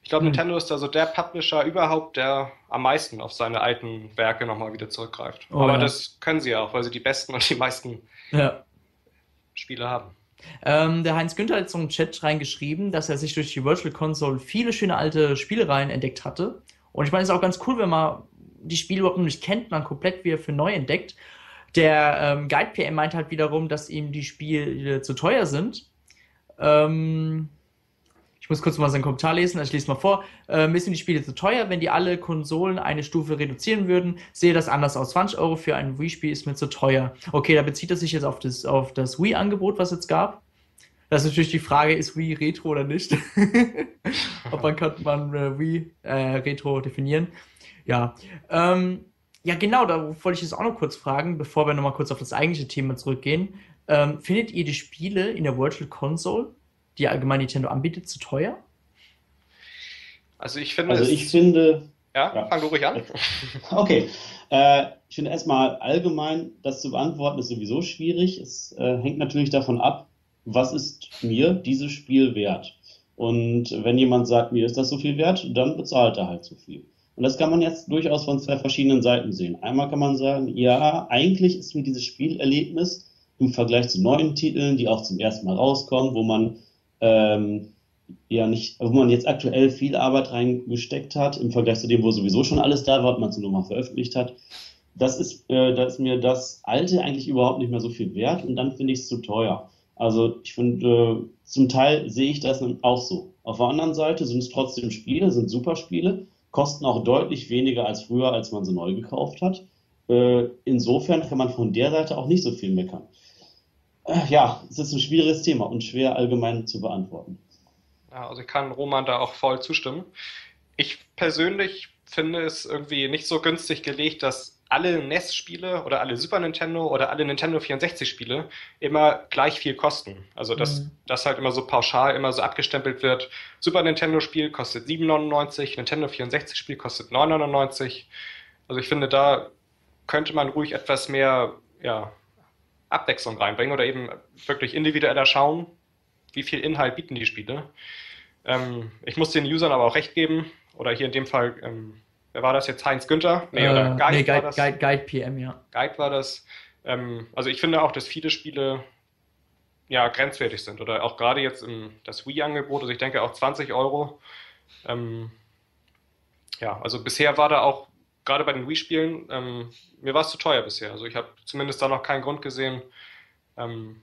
Speaker 2: ich glaube, mhm. Nintendo ist da so der Publisher überhaupt, der am meisten auf seine alten Werke nochmal wieder zurückgreift. Oh, Aber ja. das können sie ja auch, weil sie die besten und die meisten ja. Spiele haben.
Speaker 1: Ähm, der Heinz Günther hat jetzt so einen Chat reingeschrieben, dass er sich durch die Virtual Console viele schöne alte Spielereien entdeckt hatte. Und ich meine, es ist auch ganz cool, wenn man die Spiele überhaupt noch nicht kennt, man komplett wieder für neu entdeckt. Der ähm, Guide PM meint halt wiederum, dass ihm die Spiele zu teuer sind. Ähm, ich muss kurz mal seinen Kommentar lesen, also ich lese mal vor. Ähm, ist ihm die Spiele zu teuer? Wenn die alle Konsolen eine Stufe reduzieren würden, sehe das anders aus. 20 Euro für ein Wii-Spiel ist mir zu teuer. Okay, da bezieht er sich jetzt auf das, auf das Wii-Angebot, was jetzt gab. Das ist natürlich die Frage, ist Wii Retro oder nicht? Ob man kann man äh, Wii äh, Retro definieren. Ja, ähm, ja, genau, da wollte ich jetzt auch noch kurz fragen, bevor wir nochmal kurz auf das eigentliche Thema zurückgehen. Ähm, findet ihr die Spiele in der Virtual Console, die allgemein Nintendo anbietet, zu teuer?
Speaker 2: Also ich finde.
Speaker 3: Also ich finde.
Speaker 2: Ja, ja, fang du ruhig an.
Speaker 3: Okay. Äh, ich finde erstmal allgemein, das zu beantworten, ist sowieso schwierig. Es äh, hängt natürlich davon ab, was ist mir dieses Spiel wert. Und wenn jemand sagt, mir ist das so viel wert, dann bezahlt er halt so viel. Und das kann man jetzt durchaus von zwei verschiedenen Seiten sehen. Einmal kann man sagen, ja, eigentlich ist mir dieses Spielerlebnis im Vergleich zu neuen Titeln, die auch zum ersten Mal rauskommen, wo man ähm, ja nicht, wo man jetzt aktuell viel Arbeit reingesteckt hat, im Vergleich zu dem, wo sowieso schon alles da war, was man es nur mal veröffentlicht hat. Das ist, äh, da ist mir das Alte eigentlich überhaupt nicht mehr so viel wert und dann finde ich es zu teuer. Also ich finde, äh, zum Teil sehe ich das auch so. Auf der anderen Seite sind es trotzdem Spiele, sind super Spiele, kosten auch deutlich weniger als früher, als man sie neu gekauft hat. Äh, insofern kann man von der Seite auch nicht so viel meckern. Äh, ja, es ist ein schwieriges Thema und schwer allgemein zu beantworten.
Speaker 2: Ja, also ich kann Roman da auch voll zustimmen. Ich persönlich finde es irgendwie nicht so günstig gelegt, dass alle NES-Spiele oder alle Super Nintendo oder alle Nintendo 64-Spiele immer gleich viel kosten. Also dass mhm. das halt immer so pauschal immer so abgestempelt wird. Super Nintendo-Spiel kostet 7,99, Nintendo 64-Spiel kostet 9,99. Also ich finde, da könnte man ruhig etwas mehr ja, Abwechslung reinbringen oder eben wirklich individueller schauen, wie viel Inhalt bieten die Spiele. Ähm, ich muss den Usern aber auch recht geben, oder hier in dem Fall, ähm, wer war das jetzt? Heinz Günther?
Speaker 1: Nee, äh, oder Guide, nee, Guide, war das? Guide, Guide PM, ja.
Speaker 2: Guide war das. Ähm, also ich finde auch, dass viele Spiele ja, grenzwertig sind. Oder auch gerade jetzt im, das Wii-Angebot, also ich denke auch 20 Euro. Ähm, ja, also bisher war da auch, gerade bei den Wii-Spielen, ähm, mir war es zu teuer bisher. Also ich habe zumindest da noch keinen Grund gesehen, ähm,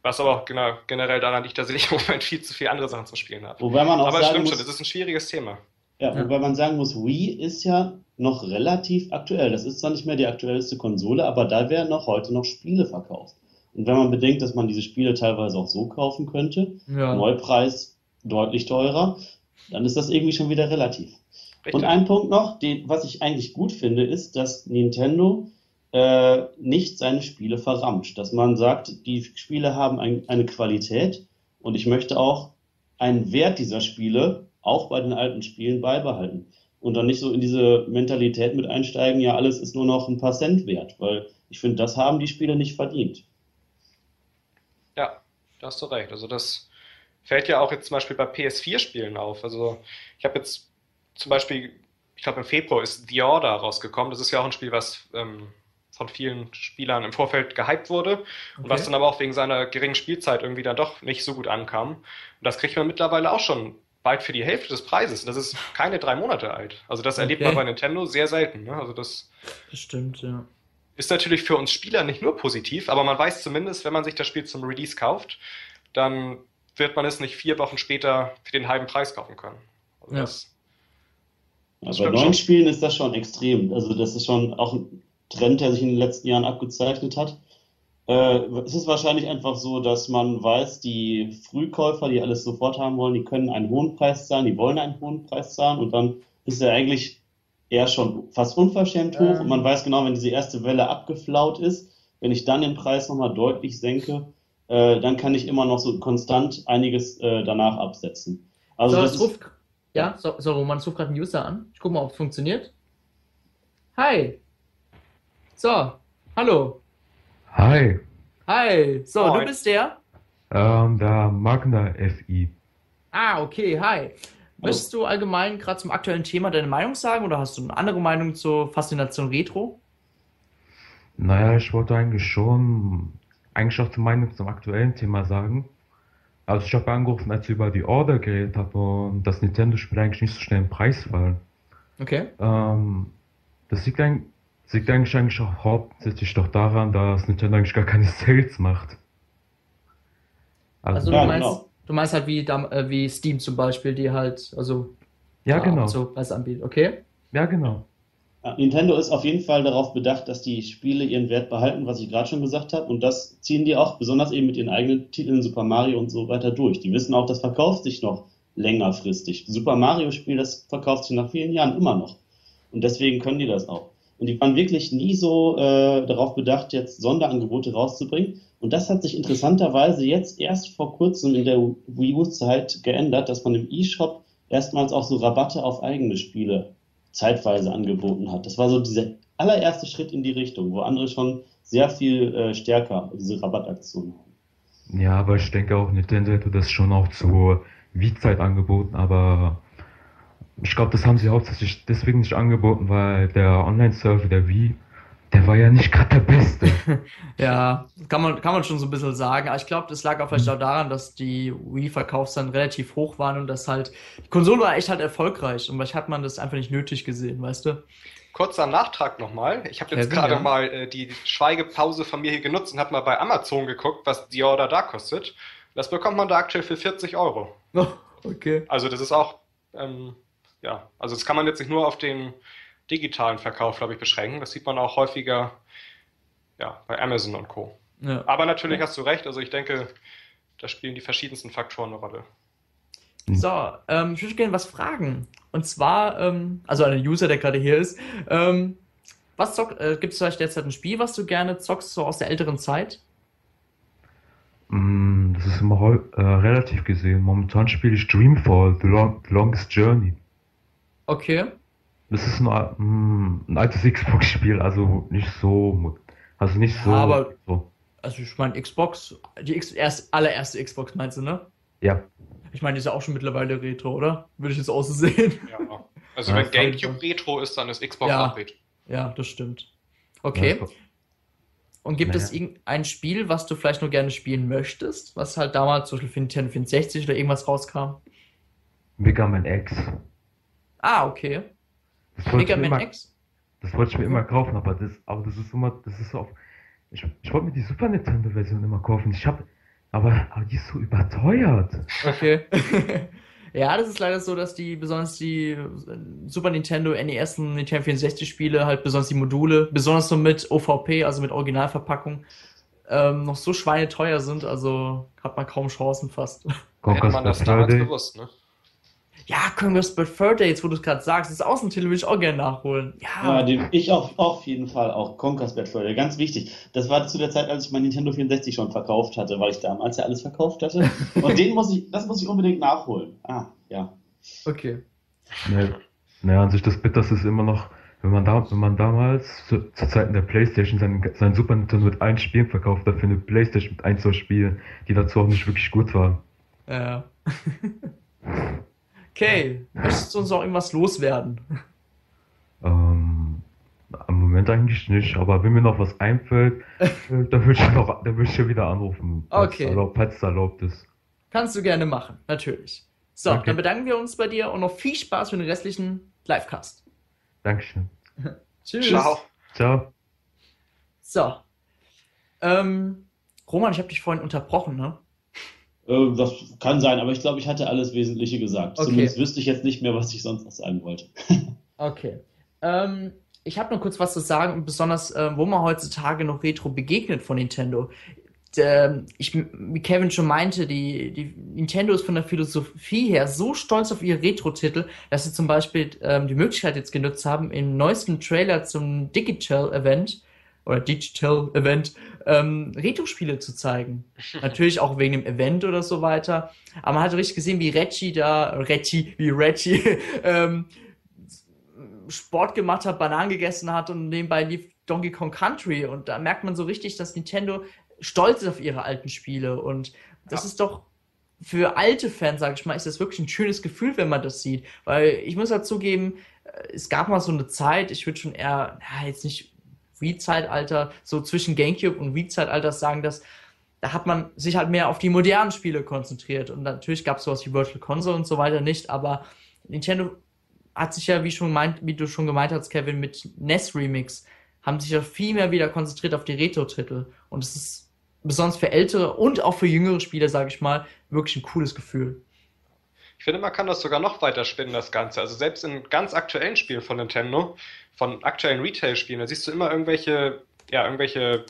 Speaker 2: was aber auch genau, generell daran liegt, dass ich im Moment viel zu viele andere Sachen zu spielen habe.
Speaker 3: Wobei man auch
Speaker 2: aber
Speaker 3: sagen
Speaker 2: stimmt
Speaker 3: muss,
Speaker 2: schon, das ist ein schwieriges Thema.
Speaker 3: Ja, ja, wobei man sagen muss, Wii ist ja noch relativ aktuell. Das ist zwar nicht mehr die aktuellste Konsole, aber da werden noch heute noch Spiele verkauft. Und wenn man bedenkt, dass man diese Spiele teilweise auch so kaufen könnte, ja. Neupreis deutlich teurer, dann ist das irgendwie schon wieder relativ. Richtig. Und ein Punkt noch, den, was ich eigentlich gut finde, ist, dass Nintendo äh, nicht seine Spiele verramscht. Dass man sagt, die Spiele haben ein, eine Qualität und ich möchte auch einen Wert dieser Spiele auch bei den alten Spielen beibehalten. Und dann nicht so in diese Mentalität mit einsteigen, ja, alles ist nur noch ein paar Cent wert, weil ich finde, das haben die Spiele nicht verdient.
Speaker 2: Ja, da hast du recht. Also das fällt ja auch jetzt zum Beispiel bei PS4-Spielen auf. Also ich habe jetzt zum Beispiel, ich glaube im Februar ist The Order rausgekommen. Das ist ja auch ein Spiel, was ähm, von vielen Spielern im Vorfeld gehypt wurde okay. und was dann aber auch wegen seiner geringen Spielzeit irgendwie dann doch nicht so gut ankam. Und das kriegt man mittlerweile auch schon bald für die Hälfte des Preises. Das ist keine drei Monate alt. Also das okay. erlebt man bei Nintendo sehr selten. Ne? Also das,
Speaker 1: das stimmt, ja.
Speaker 2: Ist natürlich für uns Spieler nicht nur positiv, aber man weiß zumindest, wenn man sich das Spiel zum Release kauft, dann wird man es nicht vier Wochen später für den halben Preis kaufen können. Also
Speaker 3: ja. Das, das bei neuen schon. Spielen ist das schon extrem. Also das ist schon auch ein Trend, der sich in den letzten Jahren abgezeichnet hat. Äh, es ist wahrscheinlich einfach so, dass man weiß, die Frühkäufer, die alles sofort haben wollen, die können einen hohen Preis zahlen, die wollen einen hohen Preis zahlen und dann ist er eigentlich eher schon fast unverschämt hoch ähm. und man weiß genau, wenn diese erste Welle abgeflaut ist, wenn ich dann den Preis nochmal deutlich senke, äh, dann kann ich immer noch so konstant einiges äh, danach absetzen.
Speaker 1: Also so, das ruft, ja, so, so Roman, es ruft gerade ein User an. Ich guck mal, ob es funktioniert. Hi. So, hallo.
Speaker 5: Hi.
Speaker 1: Hi. So, Hi. du bist der?
Speaker 5: Ähm, der Magna FI.
Speaker 1: Ah, okay, hi. Möchtest du allgemein gerade zum aktuellen Thema deine Meinung sagen oder hast du eine andere Meinung zur Faszination Retro?
Speaker 5: Naja, ich wollte eigentlich schon eigentlich auch die Meinung zum aktuellen Thema sagen. Also ich habe angerufen, als ich über die Order geredet habe und das Nintendo-Spiel eigentlich nicht so schnell im Preis fallen.
Speaker 1: Okay.
Speaker 5: Ähm, das liegt eigentlich das liegt eigentlich, eigentlich auch hauptsächlich doch daran, dass Nintendo eigentlich gar keine Sales macht.
Speaker 1: Also, also du, ja, meinst, genau. du meinst halt wie, äh, wie Steam zum Beispiel, die halt, also
Speaker 5: ja, genau.
Speaker 1: so was anbietet, okay?
Speaker 5: Ja, genau.
Speaker 3: Nintendo ist auf jeden Fall darauf bedacht, dass die Spiele ihren Wert behalten, was ich gerade schon gesagt habe. Und das ziehen die auch, besonders eben mit ihren eigenen Titeln Super Mario und so weiter durch. Die wissen auch, das verkauft sich noch längerfristig. Super Mario Spiel, das verkauft sich nach vielen Jahren immer noch. Und deswegen können die das auch. Und die waren wirklich nie so äh, darauf bedacht, jetzt Sonderangebote rauszubringen. Und das hat sich interessanterweise jetzt erst vor kurzem in der Wii U-Zeit geändert, dass man im eShop erstmals auch so Rabatte auf eigene Spiele zeitweise angeboten hat. Das war so dieser allererste Schritt in die Richtung, wo andere schon sehr viel äh, stärker diese Rabattaktionen haben.
Speaker 5: Ja, aber ich denke auch, Nintendo hätte das schon auch zur Wii-Zeit angeboten, aber ich glaube, das haben sie hauptsächlich deswegen nicht angeboten, weil der Online-Server der Wii, der war ja nicht gerade der beste.
Speaker 1: ja, kann man, kann man schon so ein bisschen sagen. Aber ich glaube, das lag auch vielleicht auch daran, dass die Wii-Verkaufszahlen relativ hoch waren und dass halt, die Konsole war echt halt erfolgreich und vielleicht hat man das einfach nicht nötig gesehen, weißt du?
Speaker 2: Kurzer Nachtrag nochmal. Ich habe jetzt ja, gerade ja. mal äh, die Schweigepause von mir hier genutzt und habe mal bei Amazon geguckt, was die Order da kostet. Das bekommt man da aktuell für 40 Euro.
Speaker 1: Oh, okay.
Speaker 2: Also das ist auch ähm, ja, also das kann man jetzt nicht nur auf den digitalen Verkauf, glaube ich, beschränken. Das sieht man auch häufiger ja, bei Amazon und Co. Ja. Aber natürlich ja. hast du recht, also ich denke, da spielen die verschiedensten Faktoren eine Rolle.
Speaker 1: So, ähm, ich würde gerne was fragen. Und zwar, ähm, also ein User, der gerade hier ist, ähm, was zockt, äh, gibt es vielleicht derzeit ein Spiel, was du gerne zockst, so aus der älteren Zeit?
Speaker 5: Mm, das ist immer äh, relativ gesehen. Momentan spiele ich Dreamfall, The, Long The Longest Journey.
Speaker 1: Okay.
Speaker 5: Das ist nur hm, ein altes Xbox-Spiel, also nicht so. Also nicht so.
Speaker 1: aber. So. Also ich meine, Xbox, die X, erst, allererste Xbox meinst du, ne?
Speaker 5: Ja.
Speaker 1: Ich meine, die ist ja auch schon mittlerweile Retro, oder? Würde ich jetzt auch so sehen. Ja.
Speaker 2: Also ja, wenn GameCube Retro ist, dann ist Xbox
Speaker 1: ja.
Speaker 2: auch Retro.
Speaker 1: Ja, das stimmt. Okay. Ja, und gibt naja. es irgendein Spiel, was du vielleicht nur gerne spielen möchtest, was halt damals zum Beispiel für Nintendo 64 oder irgendwas rauskam?
Speaker 5: Mega Man X.
Speaker 1: Ah, okay.
Speaker 5: Mega Man X? Das wollte ich mir immer kaufen, aber das, aber das ist immer, das ist so auf. Ich, ich wollte mir die Super Nintendo-Version immer kaufen. Ich habe, aber, aber die ist so überteuert.
Speaker 1: Okay. ja, das ist leider so, dass die, besonders die Super Nintendo NES und Nintendo 64 Spiele, halt besonders die Module, besonders so mit OVP, also mit Originalverpackung, ähm, noch so schweineteuer sind, also hat man kaum Chancen fast.
Speaker 2: Hätte man das damals gewusst, ne?
Speaker 1: Ja, Congress Bad Fur Day, jetzt wo du es gerade sagst, das Außentitel will ich auch gerne nachholen. Ja,
Speaker 3: ja den, ich auf, auf jeden Fall auch. Conquest Bad Fur Day, ganz wichtig. Das war zu der Zeit, als ich mein Nintendo 64 schon verkauft hatte, weil ich damals ja alles verkauft hatte. Und den muss ich, das muss ich unbedingt nachholen. Ah, ja.
Speaker 1: Okay.
Speaker 5: Naja, naja an sich das Bitterste ist immer noch, wenn man, da, wenn man damals zu, zu Zeiten der Playstation sein, sein Super Nintendo mit einem Spiel verkauft hat für eine Playstation mit ein, zwei Spielen, die dazu auch nicht wirklich gut waren.
Speaker 1: Ja. Okay, möchtest du uns auch irgendwas loswerden?
Speaker 5: Ähm, am Moment eigentlich nicht, aber wenn mir noch was einfällt, dann würde ich, noch, dann würde ich ja wieder anrufen.
Speaker 1: Okay.
Speaker 5: Erlaubt, falls es erlaubt ist.
Speaker 1: Kannst du gerne machen, natürlich. So, okay. dann bedanken wir uns bei dir und noch viel Spaß für den restlichen Livecast.
Speaker 5: Dankeschön.
Speaker 1: Tschüss.
Speaker 2: Ciao.
Speaker 5: Ciao.
Speaker 1: So. Ähm, Roman, ich habe dich vorhin unterbrochen, ne?
Speaker 3: Äh, das kann sein, aber ich glaube, ich hatte alles Wesentliche gesagt. Okay. Zumindest wüsste ich jetzt nicht mehr, was ich sonst noch sagen wollte.
Speaker 1: okay. Ähm, ich habe noch kurz was zu sagen, besonders äh, wo man heutzutage noch Retro begegnet von Nintendo. Ähm, ich, wie Kevin schon meinte, die, die Nintendo ist von der Philosophie her so stolz auf ihre Retro-Titel, dass sie zum Beispiel ähm, die Möglichkeit jetzt genutzt haben, im neuesten Trailer zum Digital-Event oder Digital Event ähm, Retro-Spiele zu zeigen. Natürlich auch wegen dem Event oder so weiter. Aber man hat richtig gesehen, wie Reggie da, Reggie, wie Reggie ähm, Sport gemacht hat, Bananen gegessen hat und nebenbei lief Donkey Kong Country. Und da merkt man so richtig, dass Nintendo stolz ist auf ihre alten Spiele. Und das ja. ist doch für alte Fans, sag ich mal, ist das wirklich ein schönes Gefühl, wenn man das sieht. Weil ich muss dazu geben, äh, es gab mal so eine Zeit, ich würde schon eher, ja, jetzt nicht Wii-Zeitalter, so zwischen GameCube und Wii-Zeitalter sagen, dass da hat man sich halt mehr auf die modernen Spiele konzentriert. Und natürlich gab es sowas wie Virtual Console und so weiter nicht, aber Nintendo hat sich ja, wie schon gemeint, wie du schon gemeint hast, Kevin, mit NES Remix, haben sich ja viel mehr wieder konzentriert auf die Retro-Titel. Und es ist besonders für ältere und auch für jüngere Spieler, sage ich mal, wirklich ein cooles Gefühl.
Speaker 2: Ich finde, man kann das sogar noch weiter spinnen, das Ganze. Also selbst in ganz aktuellen Spielen von Nintendo von aktuellen Retail-Spielen, da siehst du immer irgendwelche, ja, irgendwelche,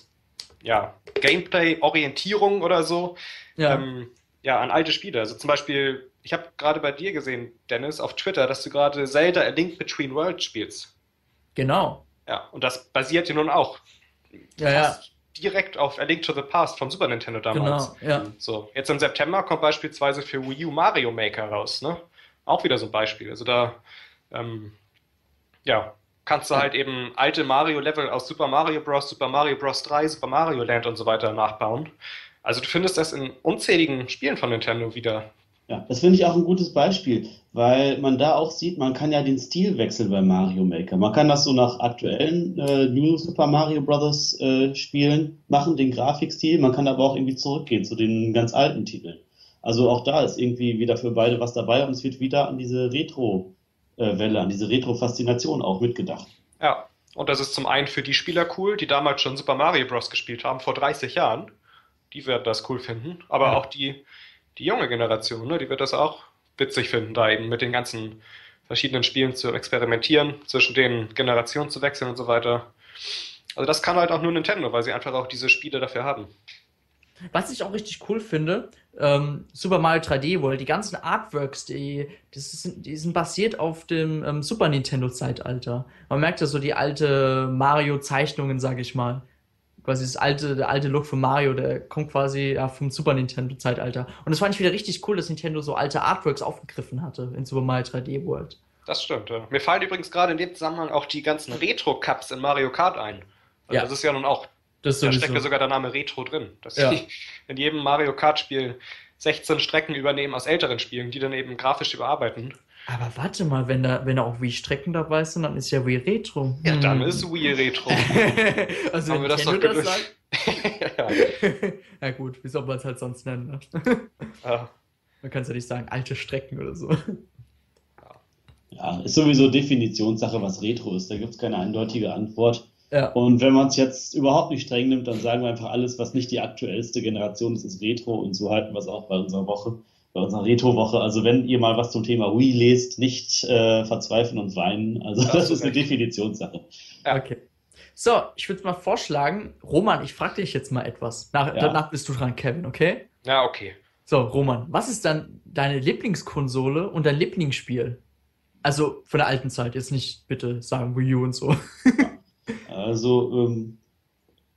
Speaker 2: ja, Gameplay-Orientierungen oder so, ja. Ähm, ja, an alte Spiele. Also zum Beispiel, ich habe gerade bei dir gesehen, Dennis, auf Twitter, dass du gerade Zelda A Link Between Worlds spielst.
Speaker 1: Genau.
Speaker 2: Ja, und das basiert ja nun auch
Speaker 1: ja, ja.
Speaker 2: direkt auf A Link to the Past vom Super Nintendo damals.
Speaker 1: Genau, ja.
Speaker 2: So, jetzt im September kommt beispielsweise für Wii U Mario Maker raus, ne? Auch wieder so ein Beispiel. Also da, ähm, ja, kannst du halt eben alte Mario-Level aus Super Mario Bros., Super Mario Bros. 3, Super Mario Land und so weiter nachbauen. Also du findest das in unzähligen Spielen von Nintendo wieder.
Speaker 3: Ja, das finde ich auch ein gutes Beispiel, weil man da auch sieht, man kann ja den Stil wechseln bei Mario Maker. Man kann das so nach aktuellen äh, New Super Mario Bros. Äh, Spielen machen, den Grafikstil. Man kann aber auch irgendwie zurückgehen zu den ganz alten Titeln. Also auch da ist irgendwie wieder für beide was dabei und es wird wieder an diese Retro-Welle, an diese Retro-Faszination auch mitgedacht.
Speaker 2: Ja, und das ist zum einen für die Spieler cool, die damals schon Super Mario Bros. gespielt haben, vor 30 Jahren. Die werden das cool finden. Aber ja. auch die die junge Generation, ne, die wird das auch witzig finden, da eben mit den ganzen verschiedenen Spielen zu experimentieren, zwischen den Generationen zu wechseln und so weiter. Also das kann halt auch nur Nintendo, weil sie einfach auch diese Spiele dafür haben.
Speaker 1: Was ich auch richtig cool finde, ähm, Super Mario 3D World, die ganzen Artworks, die, das sind, die sind basiert auf dem ähm, Super Nintendo Zeitalter. Man merkt ja so die alte Mario Zeichnungen, sag ich mal quasi das alte, der alte Look von Mario, der kommt quasi ja, vom Super Nintendo-Zeitalter. Und das fand ich wieder richtig cool, dass Nintendo so alte Artworks aufgegriffen hatte in Super Mario 3D World.
Speaker 2: Das stimmt, ja. Mir fallen übrigens gerade in dem Zusammenhang auch die ganzen Retro-Cups in Mario Kart ein. Also ja. Das ist ja nun auch, das da steckt ja sogar der Name Retro drin. Dass ja. die in jedem Mario Kart-Spiel 16 Strecken übernehmen aus älteren Spielen, die dann eben grafisch überarbeiten.
Speaker 1: Aber warte mal, wenn da, wenn da auch Wii-Strecken dabei sind, dann ist ja Wii Retro.
Speaker 2: Ja, dann hm. ist Wii Retro.
Speaker 1: also Haben wir das doch das sagt? ja. ja gut, wie soll man es halt sonst nennen? Ne? ja. Man kann es ja nicht sagen, alte Strecken oder so.
Speaker 3: Ja, ist sowieso Definitionssache, was Retro ist. Da gibt es keine eindeutige Antwort. Ja. Und wenn man es jetzt überhaupt nicht streng nimmt, dann sagen wir einfach alles, was nicht die aktuellste Generation ist, ist Retro. Und so halten wir es auch bei unserer Woche bei unserer Retro-Woche. Also wenn ihr mal was zum Thema Wii lest, nicht äh, verzweifeln und weinen. Also das, das ist eine Definitionssache.
Speaker 1: Ja. Okay. So, ich würde mal vorschlagen, Roman, ich frage dich jetzt mal etwas. Nach, ja. Danach bist du dran, Kevin, okay?
Speaker 2: Ja, okay.
Speaker 1: So, Roman, was ist dann deine Lieblingskonsole und dein Lieblingsspiel? Also von der alten Zeit, jetzt nicht bitte sagen Wii U und so.
Speaker 3: Also, ähm,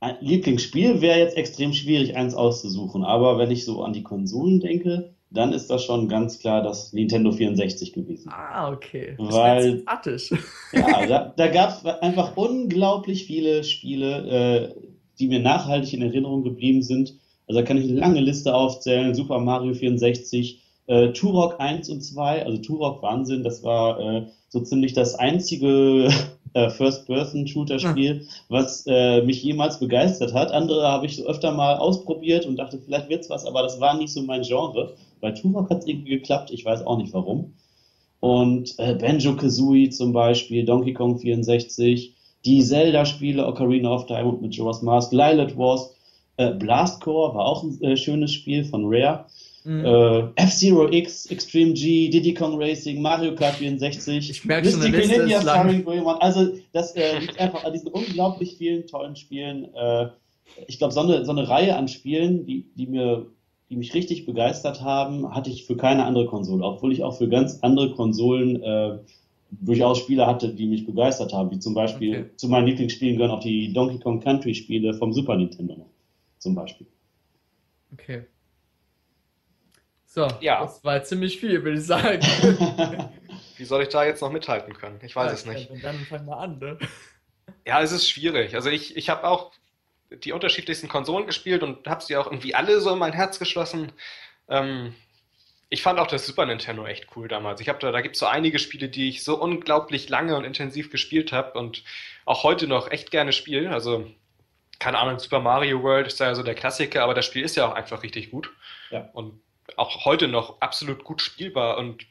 Speaker 3: ein Lieblingsspiel wäre jetzt extrem schwierig, eins auszusuchen. Aber wenn ich so an die Konsolen denke, dann ist das schon ganz klar das Nintendo 64 gewesen.
Speaker 1: Ah, okay.
Speaker 3: Das Weil, ja, da, da gab es einfach unglaublich viele Spiele, äh, die mir nachhaltig in Erinnerung geblieben sind. Also da kann ich eine lange Liste aufzählen. Super Mario 64, äh, Turok 1 und 2, also Turok Wahnsinn, das war äh, so ziemlich das einzige äh, First-Person-Shooter-Spiel, ja. was äh, mich jemals begeistert hat. Andere habe ich so öfter mal ausprobiert und dachte, vielleicht wird's was, aber das war nicht so mein Genre. Bei Turok hat es irgendwie geklappt, ich weiß auch nicht warum. Und äh, Banjo Kazooie zum Beispiel, Donkey Kong 64, die Zelda-Spiele, Ocarina of Time und Majora's Mask, Lilith Wars, äh, Blast Core war auch ein äh, schönes Spiel von Rare. Mhm. Äh, F-Zero X, Extreme G, Diddy Kong Racing, Mario Kart 64,
Speaker 1: ich merke schon, Mystical Ninja Starring
Speaker 3: Also das äh, liegt einfach an diesen unglaublich vielen tollen Spielen. Äh, ich glaube, so eine, so eine Reihe an Spielen, die, die mir die mich richtig begeistert haben, hatte ich für keine andere Konsole, obwohl ich auch für ganz andere Konsolen äh, durchaus Spiele hatte, die mich begeistert haben, wie zum Beispiel okay. zu meinen Lieblingsspielen gehören auch die Donkey Kong Country Spiele vom Super Nintendo zum Beispiel.
Speaker 1: Okay. So, ja. das war ziemlich viel, würde ich sagen.
Speaker 2: wie soll ich da jetzt noch mithalten können? Ich weiß ja, es nicht.
Speaker 1: Ja, dann fang mal an, ne?
Speaker 2: Ja, es ist schwierig. Also ich, ich habe auch die unterschiedlichsten Konsolen gespielt und habe sie auch irgendwie alle so in mein Herz geschlossen. Ähm, ich fand auch das Super Nintendo echt cool damals. Ich habe da, da gibt es so einige Spiele, die ich so unglaublich lange und intensiv gespielt habe und auch heute noch echt gerne spiele. Also keine Ahnung, Super Mario World ist ja so der Klassiker, aber das Spiel ist ja auch einfach richtig gut. Ja. Und auch heute noch absolut gut spielbar und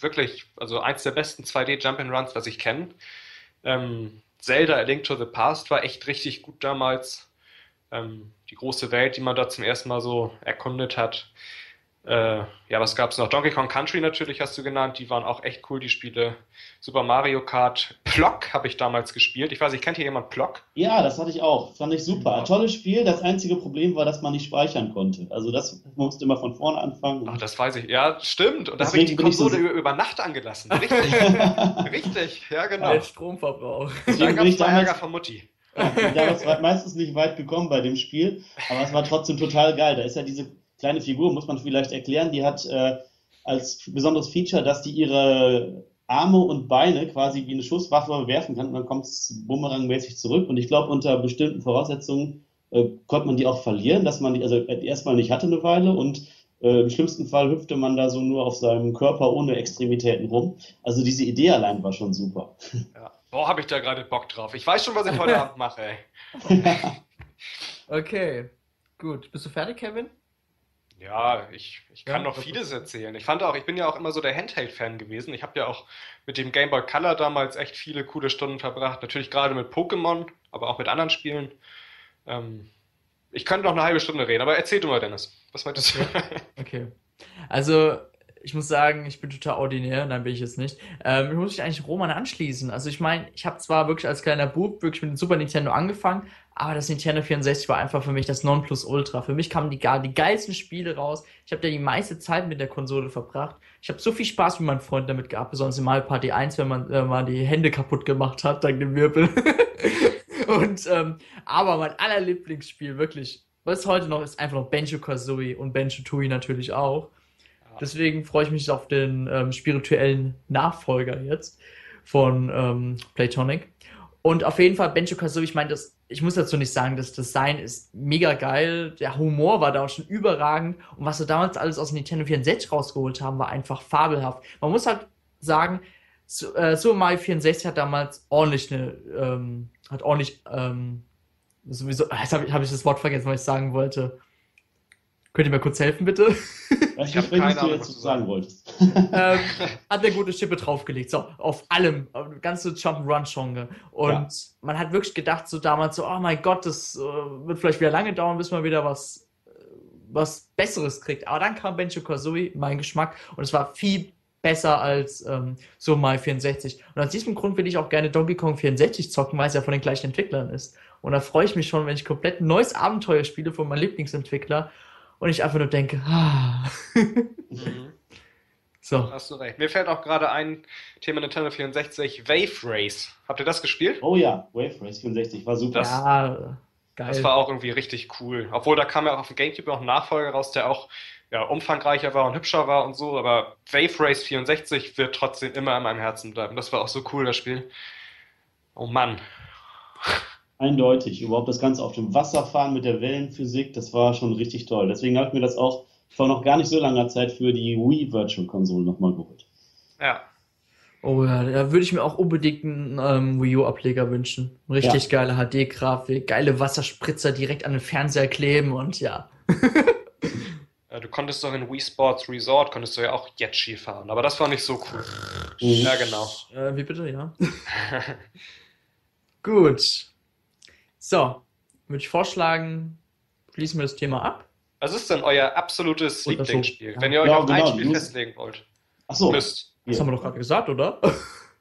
Speaker 2: wirklich, also eins der besten 2D Jump'n'Runs, was ich kenne. Ähm, Zelda A Link to the Past war echt richtig gut damals ähm, die große Welt, die man da zum ersten Mal so erkundet hat. Äh, ja, was gab's noch? Donkey Kong Country natürlich hast du genannt, die waren auch echt cool, die Spiele. Super Mario Kart, Plock habe ich damals gespielt. Ich weiß nicht, kennt hier jemand Plock?
Speaker 3: Ja, das hatte ich auch. Fand ich super. Ein tolles Spiel. Das einzige Problem war, dass man nicht speichern konnte. Also das musste immer von vorne anfangen.
Speaker 2: Ach, das weiß ich. Ja, stimmt. Und da habe ich die Konsole so über Nacht angelassen. Richtig. Richtig. Ja, genau.
Speaker 1: Der Stromverbrauch.
Speaker 2: Da gab es Ärger von Mutti.
Speaker 3: Ja, damals war meistens nicht weit gekommen bei dem Spiel, aber es war trotzdem total geil. Da ist ja diese kleine Figur, muss man vielleicht erklären, die hat äh, als besonderes Feature, dass die ihre Arme und Beine quasi wie eine Schusswaffe werfen kann und dann kommt es bumerangmäßig zurück. Und ich glaube, unter bestimmten Voraussetzungen äh, konnte man die auch verlieren, dass man die also erstmal nicht hatte eine Weile und äh, im schlimmsten Fall hüpfte man da so nur auf seinem Körper ohne Extremitäten rum. Also diese Idee allein war schon super.
Speaker 2: Ja. Boah, habe ich da gerade Bock drauf. Ich weiß schon, was ich heute Abend mache, ey.
Speaker 1: okay, gut. Bist du fertig, Kevin?
Speaker 2: Ja, ich, ich kann ja, noch vieles erzählen. Ich fand auch, ich bin ja auch immer so der Handheld-Fan gewesen. Ich habe ja auch mit dem Game Boy Color damals echt viele coole Stunden verbracht. Natürlich gerade mit Pokémon, aber auch mit anderen Spielen. Ähm, ich könnte noch eine halbe Stunde reden, aber erzähl du mal, Dennis. Was meintest
Speaker 1: du? Okay. Also, ich muss sagen, ich bin total ordinär, nein, bin ich jetzt nicht. Ähm, ich muss mich eigentlich Roman anschließen. Also ich meine, ich habe zwar wirklich als kleiner Bub wirklich mit dem Super Nintendo angefangen, aber das Nintendo 64 war einfach für mich das Nonplusultra. Für mich kamen die, die geilsten Spiele raus. Ich habe da die meiste Zeit mit der Konsole verbracht. Ich habe so viel Spaß mit meinen Freunden damit gehabt, besonders in Mario Party 1, wenn man äh, mal die Hände kaputt gemacht hat, dank dem Wirbel. und, ähm, aber mein allerlieblingsspiel, wirklich, was heute noch ist, einfach noch Benjo Kazooie und Benjo Tui natürlich auch. Deswegen freue ich mich auf den ähm, spirituellen Nachfolger jetzt von ähm, Playtonic. Und auf jeden Fall Benjo Kazooie, ich meine, das ich muss dazu nicht sagen, das Design ist mega geil, der Humor war da auch schon überragend und was wir damals alles aus Nintendo 64 rausgeholt haben, war einfach fabelhaft. Man muss halt sagen, äh, Super Mario 64 hat damals ordentlich eine, ähm, hat ordentlich, ähm, sowieso, jetzt habe ich, hab ich das Wort vergessen, was ich sagen wollte. Könnt ihr mir kurz helfen, bitte?
Speaker 3: Ich habe keine Ahnung, was du sagen wolltest.
Speaker 1: ähm, hat eine gute Schippe draufgelegt. So, auf allem. Ganze Jump'n'Run-Genre. Und ja. man hat wirklich gedacht, so damals, so, oh mein Gott, das äh, wird vielleicht wieder lange dauern, bis man wieder was, äh, was Besseres kriegt. Aber dann kam Benjo Kazooie, mein Geschmack, und es war viel besser als ähm, so Mario 64. Und aus diesem Grund will ich auch gerne Donkey Kong 64 zocken, weil es ja von den gleichen Entwicklern ist. Und da freue ich mich schon, wenn ich komplett ein neues Abenteuer spiele von meinem Lieblingsentwickler und ich einfach nur denke, ah.
Speaker 2: mhm. So. Hast du recht. Mir fällt auch gerade ein Thema Nintendo 64, Wave Race. Habt ihr das gespielt?
Speaker 3: Oh ja, Wave Race 64 war super.
Speaker 1: Das, ja,
Speaker 2: geil. Das war auch irgendwie richtig cool. Obwohl da kam ja auch auf dem Gamecube noch ein Nachfolger raus, der auch ja, umfangreicher war und hübscher war und so, aber Wave Race 64 wird trotzdem immer in meinem Herzen bleiben. Das war auch so cool, das Spiel. Oh Mann.
Speaker 3: Eindeutig. Überhaupt das Ganze auf dem Wasser fahren mit der Wellenphysik, das war schon richtig toll. Deswegen habe ich mir das auch vor noch gar nicht so langer Zeit für die Wii Virtual Console nochmal geholt.
Speaker 2: Ja.
Speaker 1: Oh ja, da würde ich mir auch unbedingt einen ähm, Wii U-Ableger wünschen. Richtig ja. geile HD-Grafik, geile Wasserspritzer direkt an den Fernseher kleben und ja.
Speaker 2: ja. Du konntest doch in Wii Sports Resort, konntest du ja auch Jetski fahren, aber das war nicht so cool. Mhm. Ja, genau.
Speaker 1: Äh, wie bitte, ja. Gut. So, würde ich vorschlagen, schließen wir das Thema ab.
Speaker 2: Was ist denn euer absolutes Lieblingsspiel, ja. wenn ihr euch ja, auf genau, ein Spiel festlegen wollt?
Speaker 3: Achso.
Speaker 1: Müsst. Das haben wir doch gerade gesagt, oder?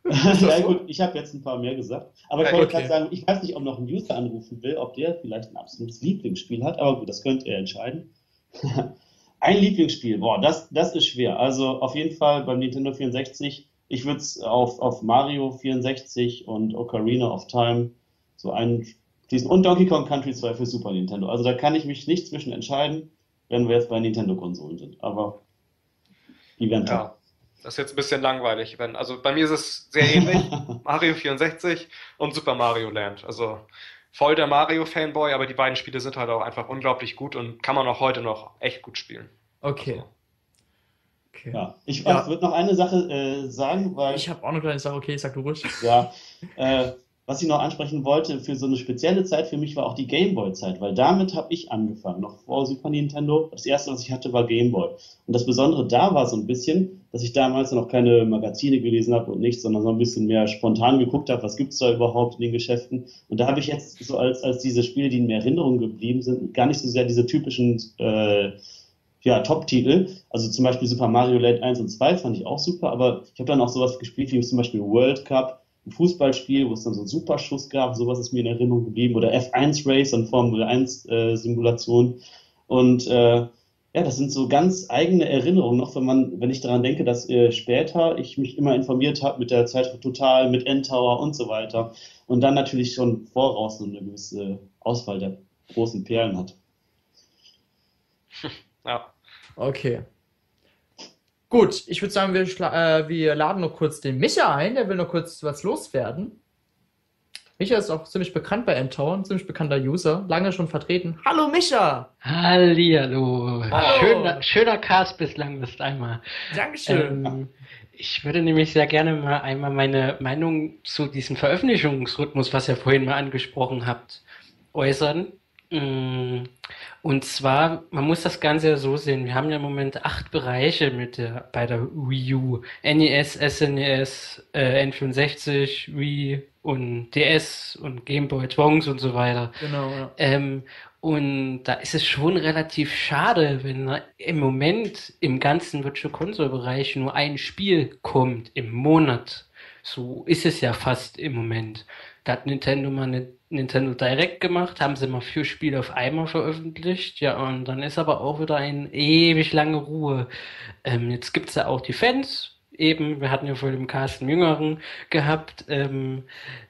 Speaker 3: ja, gut, ich habe jetzt ein paar mehr gesagt. Aber ich wollte okay. gerade sagen, ich weiß nicht, ob noch ein User anrufen will, ob der vielleicht ein absolutes Lieblingsspiel hat, aber gut, das könnt ihr entscheiden. ein Lieblingsspiel, boah, das, das ist schwer. Also auf jeden Fall beim Nintendo 64, ich würde es auf, auf Mario 64 und Ocarina of Time so ein fließen. Und Donkey Kong Country 2 für Super Nintendo. Also da kann ich mich nicht zwischen entscheiden, wenn wir jetzt bei Nintendo-Konsolen sind. Aber die werden
Speaker 2: ja. Das ist jetzt ein bisschen langweilig. Wenn, also bei mir ist es sehr ähnlich. Mario 64 und Super Mario Land. Also voll der Mario-Fanboy, aber die beiden Spiele sind halt auch einfach unglaublich gut und kann man auch heute noch echt gut spielen.
Speaker 1: Okay.
Speaker 3: Also. okay. Ja, ich ja. würde noch eine Sache äh, sagen, weil.
Speaker 1: Ich habe auch noch eine Sache, okay, sag du ruhig.
Speaker 3: Ja, äh, was ich noch ansprechen wollte, für so eine spezielle Zeit für mich war auch die Gameboy-Zeit, weil damit habe ich angefangen, noch vor Super Nintendo. Das erste, was ich hatte, war Gameboy. Und das Besondere da war so ein bisschen, dass ich damals noch keine Magazine gelesen habe und nichts, sondern so ein bisschen mehr spontan geguckt habe, was gibt's da überhaupt in den Geschäften. Und da habe ich jetzt so als, als diese Spiele, die in mir Erinnerung geblieben sind, gar nicht so sehr diese typischen äh, ja, Top-Titel. Also zum Beispiel Super Mario Land 1 und 2 fand ich auch super, aber ich habe dann auch sowas gespielt wie zum Beispiel World Cup, ein Fußballspiel, wo es dann so einen Superschuss gab, sowas ist mir in Erinnerung geblieben, oder F1 Race und Formel 1 äh, Simulation. Und äh, ja, das sind so ganz eigene Erinnerungen, noch wenn man, wenn ich daran denke, dass äh, später ich mich immer informiert habe mit der Zeitschrift Total, mit N-Tower und so weiter und dann natürlich schon voraus so eine gewisse Auswahl der großen Perlen hat.
Speaker 1: Ja. Okay. Gut, ich würde sagen, wir, äh, wir laden noch kurz den Micha ein, der will noch kurz was loswerden. Micha ist auch ziemlich bekannt bei ein ziemlich bekannter User, lange schon vertreten. Hallo Micha!
Speaker 6: Hallihallo! Hallo. Schöner, schöner Cast bislang ist einmal.
Speaker 1: Dankeschön. Ähm,
Speaker 6: ich würde nämlich sehr gerne mal einmal meine Meinung zu diesem Veröffentlichungsrhythmus, was ihr vorhin mal angesprochen habt, äußern. Mm, und zwar, man muss das Ganze ja so sehen, wir haben ja im Moment acht Bereiche mit der, bei der Wii U. NES, SNES, äh, N64, Wii und DS und Game Boy Advance und so weiter.
Speaker 1: Genau, ja.
Speaker 6: Ähm, und da ist es schon relativ schade, wenn im Moment im ganzen Virtual Console Bereich nur ein Spiel kommt im Monat. So ist es ja fast im Moment. Da hat Nintendo mal eine Nintendo Direct gemacht, haben sie mal vier Spiele auf einmal veröffentlicht, ja, und dann ist aber auch wieder eine ewig lange Ruhe. Ähm, jetzt gibt's ja auch die Fans, eben, wir hatten ja vor dem Carsten Jüngeren gehabt, ähm,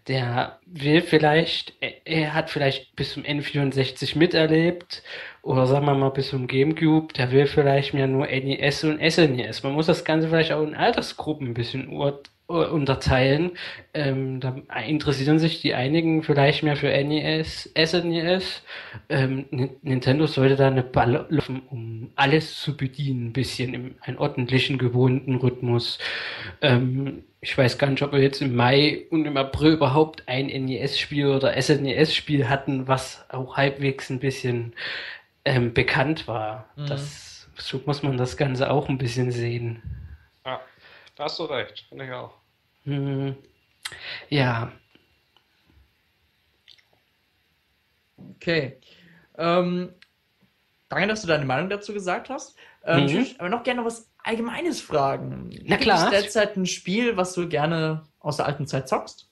Speaker 6: der will vielleicht, er hat vielleicht bis zum N64 miterlebt, oder sagen wir mal bis zum Gamecube, der will vielleicht mehr nur NES und SNES. Man muss das Ganze vielleicht auch in Altersgruppen ein bisschen unterteilen. Ähm, da interessieren sich die einigen vielleicht mehr für NES, SNES. Ähm, Nintendo sollte da eine Balle laufen, um alles zu bedienen, ein bisschen im einen ordentlichen, gewohnten Rhythmus. Ähm, ich weiß gar nicht, ob wir jetzt im Mai und im April überhaupt ein NES-Spiel oder SNES-Spiel hatten, was auch halbwegs ein bisschen ähm, bekannt war. Mhm. Das, so muss man das Ganze auch ein bisschen sehen.
Speaker 2: Da hast du recht, finde ich auch.
Speaker 6: Hm. Ja.
Speaker 1: Okay. Ähm, danke, dass du deine Meinung dazu gesagt hast. Ähm, mhm. Ich würde aber noch gerne was Allgemeines fragen.
Speaker 6: Na klar.
Speaker 1: Gibt es derzeit ein Spiel, was du gerne aus der alten Zeit zockst?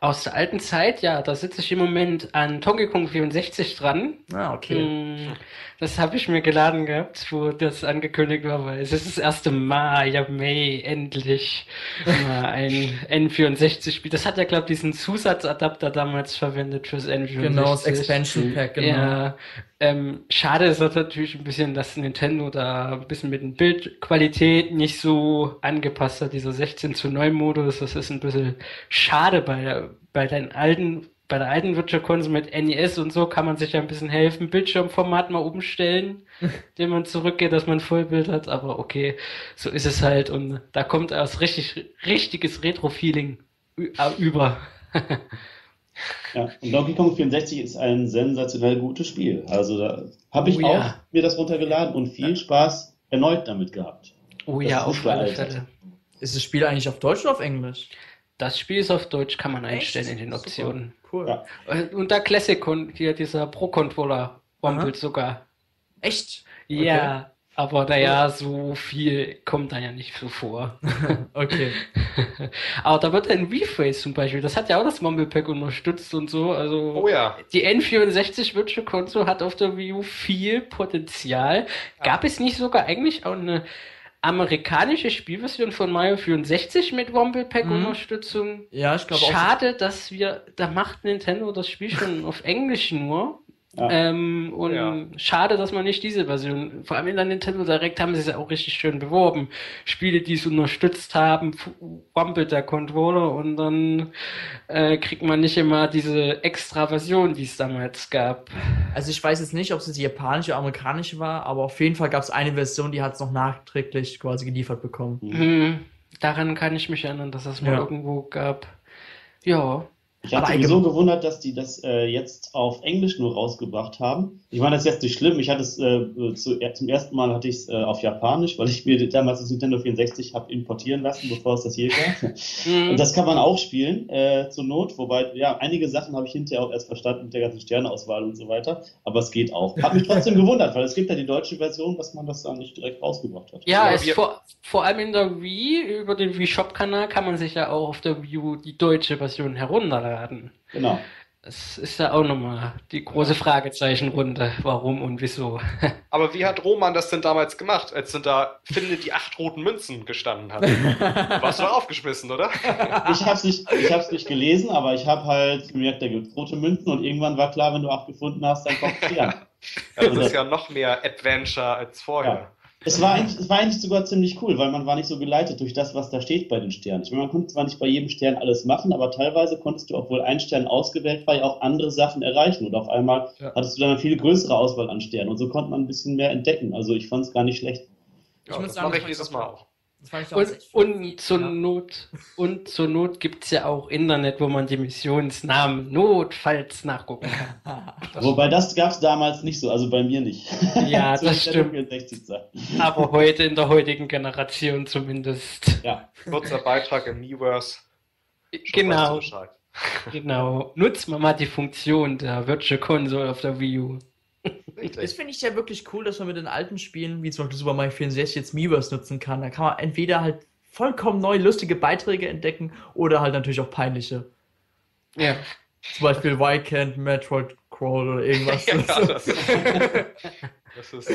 Speaker 6: Aus der alten Zeit, ja, da sitze ich im Moment an Donkey Kong 64 dran.
Speaker 1: Ah, okay. Hm,
Speaker 6: das habe ich mir geladen gehabt, wo das angekündigt war, weil es ist das erste Mal, ja, May, endlich mal ein N64-Spiel. Das hat ja, glaube ich, diesen Zusatzadapter damals verwendet fürs N64.
Speaker 1: Genau, das Expansion Pack, genau.
Speaker 6: Ja, ähm, schade ist natürlich ein bisschen, dass Nintendo da ein bisschen mit den Bildqualität nicht so angepasst hat, dieser 16 zu 9 Modus. Das ist ein bisschen schade bei, bei den alten, bei der alten Virtual Console mit NES und so kann man sich ja ein bisschen helfen. Bildschirmformat mal umstellen, den man zurückgeht, dass man Vollbild hat. Aber okay, so ist es halt und da kommt erst richtig, richtiges Retro-Feeling über.
Speaker 3: Ja, und Donkey Kong 64 ist ein sensationell gutes Spiel. Also da habe ich oh, auch ja. mir das runtergeladen und viel Spaß erneut damit gehabt.
Speaker 6: Oh das ja, auf alle Fälle.
Speaker 1: Ist das Spiel eigentlich auf Deutsch oder auf Englisch?
Speaker 6: Das Spiel ist auf Deutsch, kann man einstellen Echt? in den Optionen.
Speaker 1: Super. Cool. Ja.
Speaker 6: Und der Classic, hier dieser Pro-Controller, rumpelt sogar.
Speaker 1: Echt?
Speaker 6: Ja. Okay. Aber naja, so viel kommt da ja nicht so vor.
Speaker 1: okay.
Speaker 6: Aber da wird ein Rephrase zum Beispiel, das hat ja auch das Mumble Pack unterstützt und so. Also
Speaker 2: oh ja.
Speaker 6: die N64 Virtual Console hat auf der Wii U viel Potenzial. Ja. Gab es nicht sogar eigentlich auch eine amerikanische Spielversion von Mario 64 mit Womble Pack mhm. Unterstützung?
Speaker 1: Ja, ich glaube
Speaker 6: auch. Schade, dass wir, da macht Nintendo das Spiel schon auf Englisch nur. Ja. Ähm, und ja. schade, dass man nicht diese Version, vor allem in der Nintendo Direct haben sie es ja auch richtig schön beworben. Spiele, die es unterstützt haben, wampelt der Controller und dann äh, kriegt man nicht immer diese extra Version, die es damals gab.
Speaker 1: Also ich weiß jetzt nicht, ob es die japanische oder amerikanische war, aber auf jeden Fall gab es eine Version, die hat es noch nachträglich quasi geliefert bekommen.
Speaker 6: Mhm. Daran kann ich mich erinnern, dass es mal ja. irgendwo gab. Ja.
Speaker 3: Ich hatte mich so gewundert, dass die das äh, jetzt auf Englisch nur rausgebracht haben. Ich meine, das ist jetzt nicht schlimm. Ich hatte es äh, zu, äh, zum ersten Mal hatte ich es äh, auf Japanisch, weil ich mir damals das Nintendo 64 habe importieren lassen, bevor es das hier gab. Mhm. Und das kann man auch spielen äh, zur Not. Wobei, ja, einige Sachen habe ich hinterher auch erst verstanden mit der ganzen Sterneauswahl und so weiter. Aber es geht auch. Hat mich trotzdem gewundert, weil es gibt ja die deutsche Version, dass man das dann nicht direkt rausgebracht hat.
Speaker 6: Ja, es vor, vor allem in der Wii über den Wii Shop Kanal kann man sich ja auch auf der Wii U die deutsche Version herunterladen werden.
Speaker 3: Genau.
Speaker 6: Das ist ja auch nochmal die große Fragezeichenrunde. Warum und wieso?
Speaker 2: Aber wie hat Roman das denn damals gemacht, als denn da finde die acht roten Münzen gestanden hat? Du warst doch aufgeschmissen, oder?
Speaker 3: Ich hab's nicht, ich hab's nicht gelesen, aber ich habe halt gemerkt, da gibt's rote Münzen und irgendwann war klar, wenn du acht gefunden hast, dann kommt es
Speaker 2: an. Das ist ja noch mehr Adventure als vorher. Ja.
Speaker 3: Es war, eigentlich, es war eigentlich sogar ziemlich cool, weil man war nicht so geleitet durch das, was da steht bei den Sternen. Ich meine, man konnte zwar nicht bei jedem Stern alles machen, aber teilweise konntest du, obwohl ein Stern ausgewählt war, ja auch andere Sachen erreichen. Und auf einmal ja. hattest du dann eine viel größere Auswahl an Sternen. Und so konnte man ein bisschen mehr entdecken. Also ich fand es gar nicht schlecht.
Speaker 2: Ja, das mache ich dieses Mal auch.
Speaker 6: Und, und, zur ja. Not, und zur Not gibt es ja auch Internet, wo man die Missionsnamen notfalls nachgucken kann.
Speaker 3: Wobei das gab es damals nicht so, also bei mir nicht.
Speaker 6: Ja, das stimmt. Aber heute in der heutigen Generation zumindest.
Speaker 2: Ja. Kurzer Beitrag im Miiverse.
Speaker 6: Genau. Genau. Nutzt man mal die Funktion der Virtual Console auf der Wii U.
Speaker 1: Das finde ich ja wirklich cool, dass man mit den alten Spielen, wie zum Beispiel Super Mario 64, jetzt Miiverse nutzen kann. Da kann man entweder halt vollkommen neue, lustige Beiträge entdecken oder halt natürlich auch peinliche.
Speaker 6: Ja.
Speaker 1: Zum Beispiel Why Can't Metroid Crawl oder irgendwas. ja, das, das ist.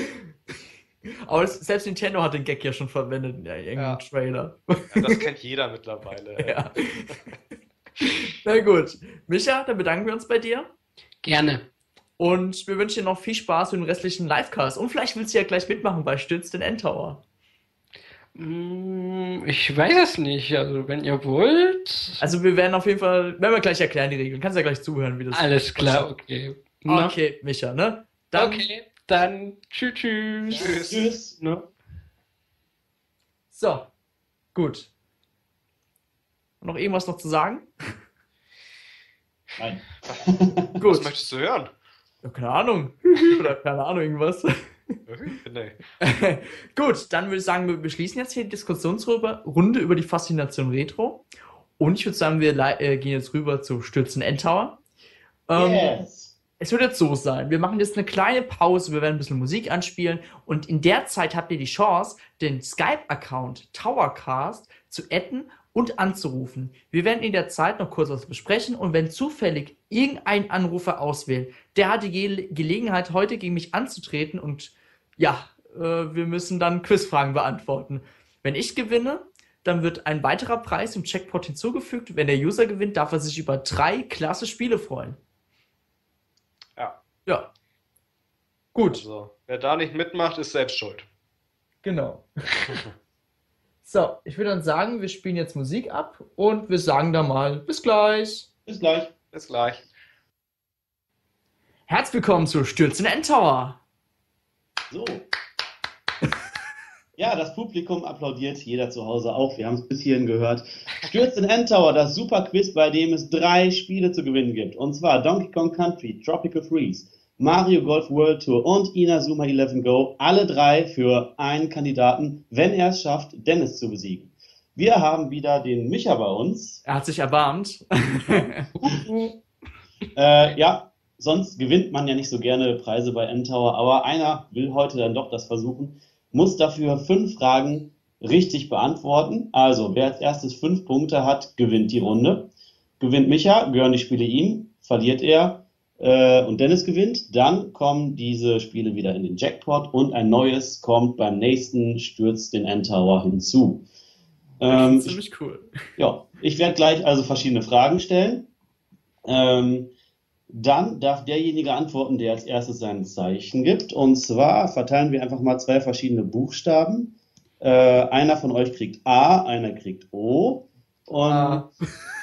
Speaker 1: Aber das, selbst Nintendo hat den Gag ja schon verwendet in irgendeinem ja. Trailer.
Speaker 2: Ja, das kennt jeder mittlerweile.
Speaker 1: Ja. Na gut. Micha, dann bedanken wir uns bei dir.
Speaker 6: Gerne.
Speaker 1: Und wir wünschen dir noch viel Spaß mit dem restlichen Livecast. Und vielleicht willst du ja gleich mitmachen bei Stürzt den Endtower.
Speaker 6: Mm, ich weiß es nicht. Also, wenn ihr wollt.
Speaker 1: Also, wir werden auf jeden Fall, werden wir gleich erklären, die Regeln. Kannst ja gleich zuhören, wie das
Speaker 6: Alles klar, okay.
Speaker 1: Na? Okay, Micha, ne?
Speaker 6: Dann, okay, dann tschüss, tschüss. Tschüss. tschüss. Ne?
Speaker 1: So, gut. Noch irgendwas noch zu sagen?
Speaker 3: Nein.
Speaker 2: Gut. Was möchtest du hören?
Speaker 1: Ja, keine Ahnung. Oder keine Ahnung, irgendwas. nee. Gut, dann würde ich sagen, wir beschließen jetzt hier die Diskussionsrunde über die Faszination Retro. Und ich würde sagen, wir äh, gehen jetzt rüber zu Stürzen Endtower. Ähm, yes. Es wird jetzt so sein, wir machen jetzt eine kleine Pause, wir werden ein bisschen Musik anspielen und in der Zeit habt ihr die Chance, den Skype-Account Towercast zu adden und anzurufen. Wir werden in der Zeit noch kurz was besprechen und wenn zufällig irgendein Anrufer auswählt, der hat die Ge Gelegenheit, heute gegen mich anzutreten und ja, äh, wir müssen dann Quizfragen beantworten. Wenn ich gewinne, dann wird ein weiterer Preis im Checkpot hinzugefügt. Wenn der User gewinnt, darf er sich über drei klasse Spiele freuen.
Speaker 2: Ja.
Speaker 1: Ja. Gut.
Speaker 2: Also, wer da nicht mitmacht, ist selbst schuld.
Speaker 1: Genau. So, ich würde dann sagen, wir spielen jetzt Musik ab und wir sagen da mal bis gleich.
Speaker 3: Bis gleich.
Speaker 2: Bis gleich.
Speaker 1: Herzlich willkommen zu Stürzen Endtower.
Speaker 3: So. Ja, das Publikum applaudiert, jeder zu Hause auch. Wir haben es bis hierhin gehört. Stürzen Endtower, das super Quiz, bei dem es drei Spiele zu gewinnen gibt. Und zwar Donkey Kong Country, Tropical Freeze, Mario Golf World Tour und Inazuma 11 Go, alle drei für einen Kandidaten, wenn er es schafft, Dennis zu besiegen. Wir haben wieder den Micha bei uns.
Speaker 1: Er hat sich erbarmt.
Speaker 3: äh, ja, sonst gewinnt man ja nicht so gerne Preise bei N-Tower, aber einer will heute dann doch das versuchen, muss dafür fünf Fragen richtig beantworten. Also, wer als erstes fünf Punkte hat, gewinnt die Runde. Gewinnt Micha, gehören die Spiele ihm, verliert er, äh, und Dennis gewinnt, dann kommen diese Spiele wieder in den Jackpot und ein neues kommt beim nächsten Stürzt den Endtower hinzu.
Speaker 1: Ähm, das ist ziemlich cool.
Speaker 3: Ja, ich werde gleich also verschiedene Fragen stellen. Ähm, dann darf derjenige antworten, der als erstes sein Zeichen gibt. Und zwar verteilen wir einfach mal zwei verschiedene Buchstaben. Äh, einer von euch kriegt A, einer kriegt O. Und ah.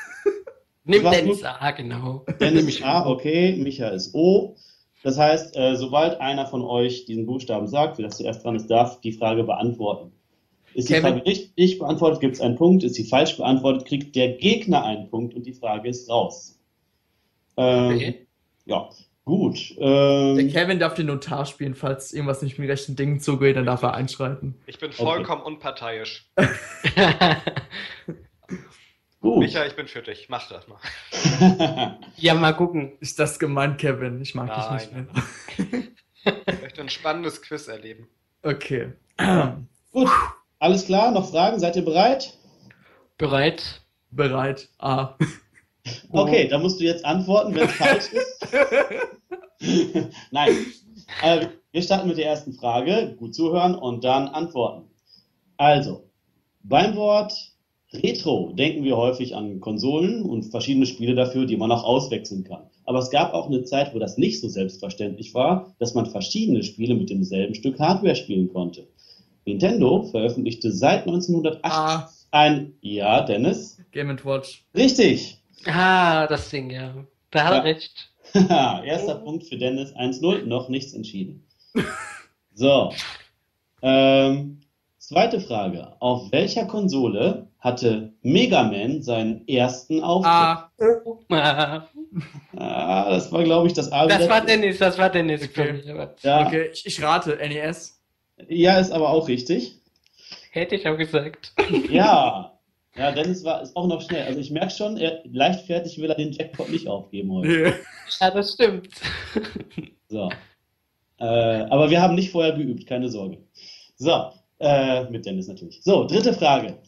Speaker 6: Nimm Dennis A, genau.
Speaker 3: Dennis A, okay, Micha ist O. Das heißt, äh, sobald einer von euch diesen Buchstaben sagt, wer das zuerst dran ist, darf die Frage beantworten. Ist Kevin. die Frage richtig beantwortet, gibt es einen Punkt. Ist sie falsch beantwortet, kriegt der Gegner einen Punkt und die Frage ist raus. Ähm,
Speaker 6: Okay.
Speaker 3: Ja, gut. Ähm,
Speaker 1: Der Kevin darf den Notar spielen, falls irgendwas nicht mit rechten Dingen zugeht, dann darf er einschreiten.
Speaker 2: Ich bin vollkommen unparteiisch.
Speaker 3: gut.
Speaker 2: Micha, ich bin für dich. Mach das mal.
Speaker 6: ja, mal gucken.
Speaker 1: Ist das gemeint, Kevin? Ich mag
Speaker 2: Nein,
Speaker 1: dich nicht mehr.
Speaker 2: Ich möchte ein spannendes Quiz erleben.
Speaker 1: Okay.
Speaker 3: gut. Alles klar, noch Fragen? Seid ihr bereit?
Speaker 6: Bereit?
Speaker 1: Bereit. Ah.
Speaker 3: Okay, da musst du jetzt antworten, wenn es falsch ist. Nein. Äh, wir starten mit der ersten Frage. Gut zuhören und dann antworten. Also, beim Wort Retro denken wir häufig an Konsolen und verschiedene Spiele dafür, die man auch auswechseln kann. Aber es gab auch eine Zeit, wo das nicht so selbstverständlich war, dass man verschiedene Spiele mit demselben Stück Hardware spielen konnte. Nintendo veröffentlichte seit 1980
Speaker 1: Ah.
Speaker 3: ein, ja, Dennis,
Speaker 1: Game Watch.
Speaker 3: richtig.
Speaker 6: Ah, das Ding, ja. Da hat er
Speaker 3: Ja.
Speaker 6: recht.
Speaker 3: Erster Punkt für Dennis, 1-0, noch nichts entschieden. So. Ähm, zweite Frage. Auf welcher Konsole hatte Mega Man seinen ersten Auftritt?
Speaker 1: Ah.
Speaker 6: Ah,
Speaker 3: Ah, das war, glaube ich, das A.
Speaker 6: das war Dennis, das war Dennis.
Speaker 1: Okay.
Speaker 6: für mich.
Speaker 3: Ja,
Speaker 1: Okay, ich, ich rate. NES.
Speaker 3: ja, ist aber auch richtig.
Speaker 6: Hätte ich auch gesagt.
Speaker 3: Ja. Ja, Dennis war, ist auch noch schnell. Also ich merke schon, er, leichtfertig will er den Jackpot nicht aufgeben heute.
Speaker 6: Ja, das stimmt.
Speaker 3: So. Äh, aber wir haben nicht vorher geübt, keine Sorge. So, äh, mit Dennis natürlich. So, dritte Frage.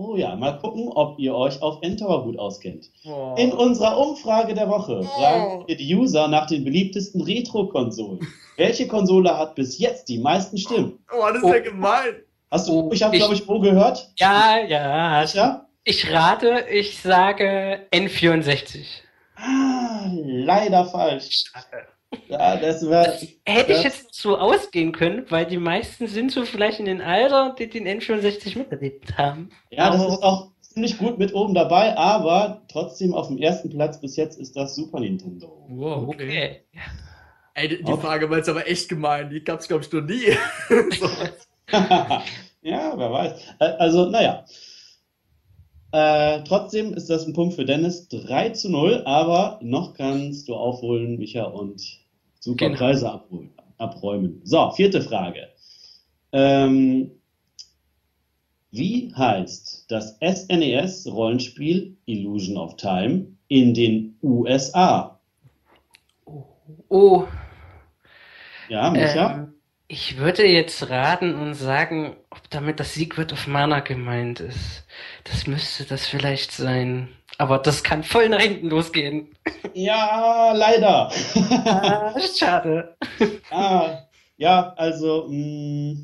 Speaker 3: Oh ja, mal gucken, ob ihr euch auf N-Tower gut auskennt.
Speaker 1: Oh.
Speaker 3: In unserer Umfrage der Woche fragen wir die User nach den beliebtesten Retro-Konsolen. Welche Konsole hat bis jetzt die meisten Stimmen?
Speaker 1: Oh, das ist ja gemein.
Speaker 3: Hast du,
Speaker 6: Oh,
Speaker 3: ich habe glaube ich wo gehört?
Speaker 6: Ja, ja.
Speaker 3: Ja?
Speaker 6: Ich rate, ich sage N64.
Speaker 3: Ah, leider falsch. Ja, das war,
Speaker 6: Hätte ich jetzt so ausgehen können, weil die meisten sind so vielleicht in den Alter, die den N64 miterlebt haben.
Speaker 3: ja, das ist auch ziemlich gut mit oben dabei, aber trotzdem auf dem ersten Platz bis jetzt ist das Super Nintendo.
Speaker 1: Wow, okay.
Speaker 6: Okay.
Speaker 1: Ey, die
Speaker 3: Okay.
Speaker 1: Frage war jetzt aber echt gemein. Die gab's, glaube ich, noch nie.
Speaker 3: ja, wer weiß. Also, naja. Äh, trotzdem ist das ein Punkt für Dennis. 3 zu 0, aber noch kannst du aufholen, Micha, und super
Speaker 6: Genau.
Speaker 3: Preise abholen, abräumen. So, vierte Frage. Ähm, wie heißt das SNES-Rollenspiel Illusion of Time in den USA?
Speaker 6: Oh,
Speaker 3: Ja, Micha?
Speaker 6: ähm, ich würde jetzt raten und sagen, ob damit das Secret of Mana gemeint ist. Das müsste das vielleicht sein. Aber das kann voll nach hinten losgehen.
Speaker 3: Ja, leider.
Speaker 6: Ah, schade.
Speaker 3: Ah, ja, also, mh,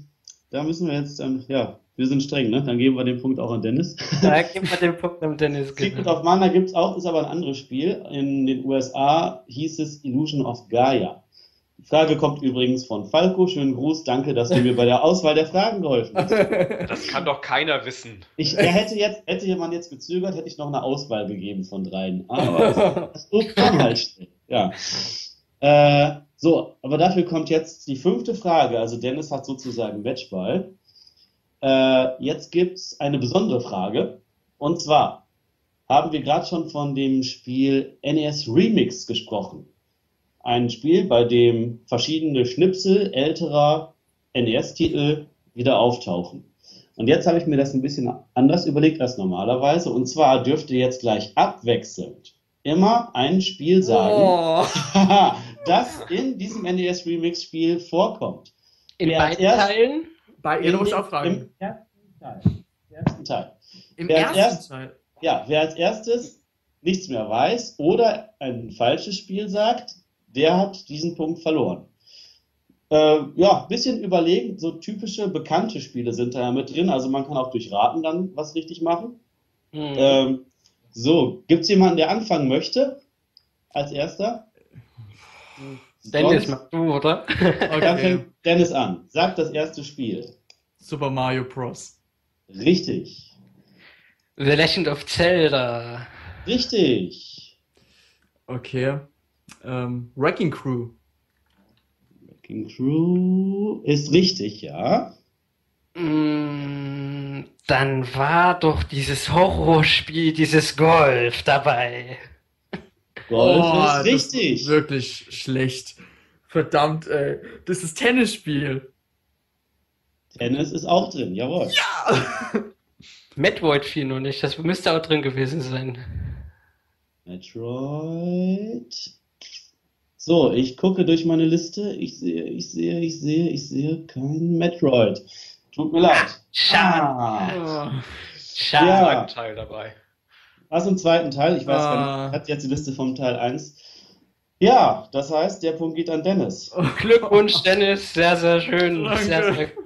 Speaker 3: da müssen wir jetzt, ähm, ja, wir sind streng, ne? Dann geben wir den Punkt auch an Dennis.
Speaker 6: Da gibt man den Punkt am Dennis.
Speaker 3: Secret of Mana gibt es auch, ist aber ein anderes Spiel. In den USA hieß es Illusion of Gaia. Die Frage kommt übrigens von Falco. Schönen Gruß, danke, dass du mir bei der Auswahl der Fragen geholfen hast.
Speaker 2: Das kann doch keiner wissen.
Speaker 3: Ich, er hätte jetzt, hätte man jetzt gezögert, hätte ich noch eine Auswahl gegeben von dreien. Aber das kam halt schnell. Ja. Äh, so, aber dafür kommt jetzt die fünfte Frage. Also Dennis hat sozusagen Matchball. Äh, jetzt gibt's eine besondere Frage. Und zwar haben wir gerade schon von dem Spiel NES Remix gesprochen. Ein Spiel, bei dem verschiedene Schnipsel älterer NES-Titel wieder auftauchen. Und jetzt habe ich mir das ein bisschen anders überlegt als normalerweise. Und zwar dürfte jetzt gleich abwechselnd immer ein Spiel sagen,
Speaker 1: Oh.
Speaker 3: das in diesem NES Remix Spiel vorkommt.
Speaker 6: In
Speaker 3: Wer
Speaker 6: beiden
Speaker 3: erst-
Speaker 6: Teilen?
Speaker 1: Bei ihr muss auch fragen.
Speaker 3: Im ersten Teil. Im ersten Teil.
Speaker 1: Im
Speaker 3: wer
Speaker 1: ersten
Speaker 3: erst-
Speaker 1: Teil.
Speaker 3: Ja, wer als erstes nichts mehr weiß oder ein falsches Spiel sagt, der hat diesen Punkt verloren. Äh, ja, ein bisschen überlegen, so typische bekannte Spiele sind da ja mit drin, also man kann auch durch Raten dann was richtig machen.
Speaker 6: Hm.
Speaker 3: Ähm, so, gibt es jemanden, der anfangen möchte? Als erster?
Speaker 6: Dennis, mach du, oder?
Speaker 3: Dann
Speaker 1: Okay.
Speaker 3: fängt Dennis an. Sag das erste Spiel.
Speaker 1: Super Mario Bros.
Speaker 3: Richtig.
Speaker 6: The Legend of Zelda.
Speaker 3: Richtig.
Speaker 1: Okay. Ähm, Wrecking Crew.
Speaker 3: Wrecking Crew ist richtig, ja.
Speaker 6: Mm, Dann war doch dieses Horrorspiel, dieses Golf dabei.
Speaker 3: Golf
Speaker 1: Oh,
Speaker 3: ist
Speaker 1: das
Speaker 3: richtig.
Speaker 1: ist wirklich schlecht. Verdammt, ey. Das ist Tennisspiel.
Speaker 3: Tennis ist auch drin, jawohl.
Speaker 6: Metroid fiel nur nicht, das müsste auch drin gewesen sein.
Speaker 3: Metroid. So, ich gucke durch meine Liste. Ich sehe, ich sehe, ich sehe, ich sehe kein Metroid. Tut mir leid.
Speaker 6: Schade.
Speaker 3: Ah.
Speaker 6: Schade.
Speaker 3: Ja.
Speaker 2: Zweiten Teil dabei.
Speaker 3: was im zweiten Teil? Ich weiß
Speaker 1: Ah.
Speaker 3: gar nicht. Hat jetzt die Liste vom Teil 1. Ja, das heißt, der Punkt geht an Dennis.
Speaker 6: Glückwunsch, Dennis. Sehr, sehr schön.
Speaker 1: Danke.
Speaker 6: Sehr, sehr gut.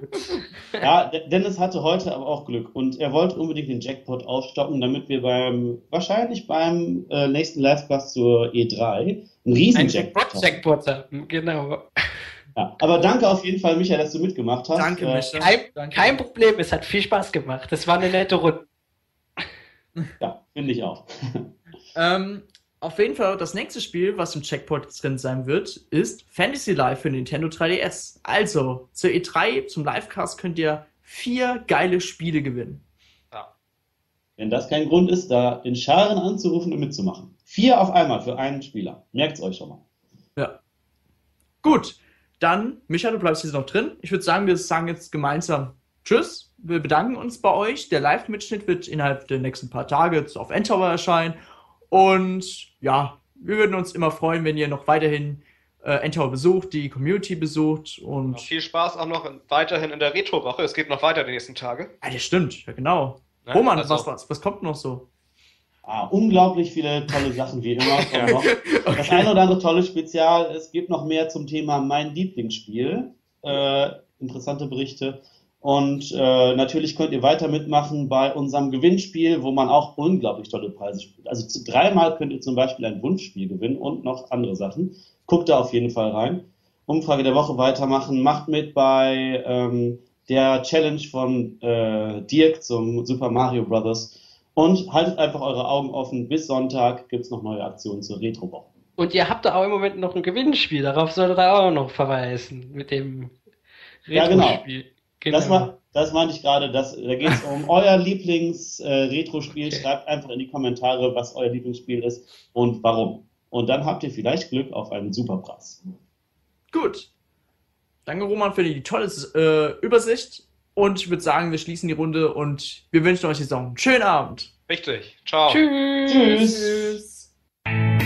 Speaker 3: Ja, De- Dennis hatte heute aber auch Glück und er wollte unbedingt den Jackpot aufstocken, damit wir beim, wahrscheinlich beim äh, nächsten Livecast zur E3 einen riesen
Speaker 6: Ein
Speaker 3: Jackpot haben.
Speaker 6: Jackpot haben. Genau.
Speaker 3: Ja, aber danke auf jeden Fall, Michael, dass du mitgemacht hast.
Speaker 1: Danke,
Speaker 3: Äh,
Speaker 1: Micha.
Speaker 6: Kein,
Speaker 1: Danke.
Speaker 6: kein Problem, es hat viel Spaß gemacht. Es war eine nette Runde.
Speaker 3: Ja, finde ich auch.
Speaker 1: Ähm, auf jeden Fall, das nächste Spiel, was im Checkpoint drin sein wird, ist Fantasy Life für Nintendo 3DS. Also, zur E3, zum Livecast könnt ihr vier geile Spiele gewinnen.
Speaker 3: Wenn das kein Grund ist, da in Scharen anzurufen und mitzumachen. Vier auf einmal für einen Spieler. Merkt's euch schon mal.
Speaker 1: Ja. Gut, dann, Micha, du bleibst jetzt noch drin. Ich würde sagen, wir sagen jetzt gemeinsam Tschüss. Wir bedanken uns bei euch. Der Live-Mitschnitt wird innerhalb der nächsten paar Tage auf Endtower erscheinen. Und ja, wir würden uns immer freuen, wenn ihr noch weiterhin äh, Endtower besucht, die Community besucht und.
Speaker 2: Noch viel Spaß auch noch weiterhin in der Retro-Woche. Es geht noch weiter die nächsten Tage.
Speaker 1: Ah, das stimmt, ja genau.
Speaker 2: Ne?
Speaker 1: Roman,
Speaker 2: Also-
Speaker 1: was, was, was kommt noch so?
Speaker 3: Ah, unglaublich viele tolle Sachen wie immer.
Speaker 2: Ja.
Speaker 3: noch. Das eine oder andere tolle Spezial. Es gibt noch mehr zum Thema mein Lieblingsspiel. Äh, interessante Berichte. Und äh, natürlich könnt ihr weiter mitmachen bei unserem Gewinnspiel, wo man auch unglaublich tolle Preise spielt. Also zu, dreimal könnt ihr zum Beispiel ein Wunschspiel gewinnen und noch andere Sachen. Guckt da auf jeden Fall rein. Umfrage der Woche weitermachen. Macht mit bei ähm, der Challenge von äh, Dirk zum Super Mario Brothers. Und haltet einfach eure Augen offen. Bis Sonntag gibt's noch neue Aktionen zur Retro-Woche.
Speaker 6: Und ihr habt da auch im Moment noch ein Gewinnspiel. Darauf solltet ihr auch noch verweisen. Mit dem
Speaker 3: Ja, genau.
Speaker 6: Genau.
Speaker 3: Das, war, das meinte ich gerade. Das, da geht es um euer Lieblings-Retro-Spiel.
Speaker 6: Okay.
Speaker 3: Schreibt einfach in die Kommentare, was euer Lieblingsspiel ist und warum. Und dann habt ihr vielleicht Glück auf einen Superpreis.
Speaker 1: Gut. Danke, Roman, für die tolle äh, Übersicht. Und ich würde sagen, wir schließen die Runde und wir wünschen euch jetzt noch einen schönen Abend.
Speaker 2: Richtig. Ciao.
Speaker 6: Tschüss.
Speaker 3: Tschüss.
Speaker 1: Tschüss.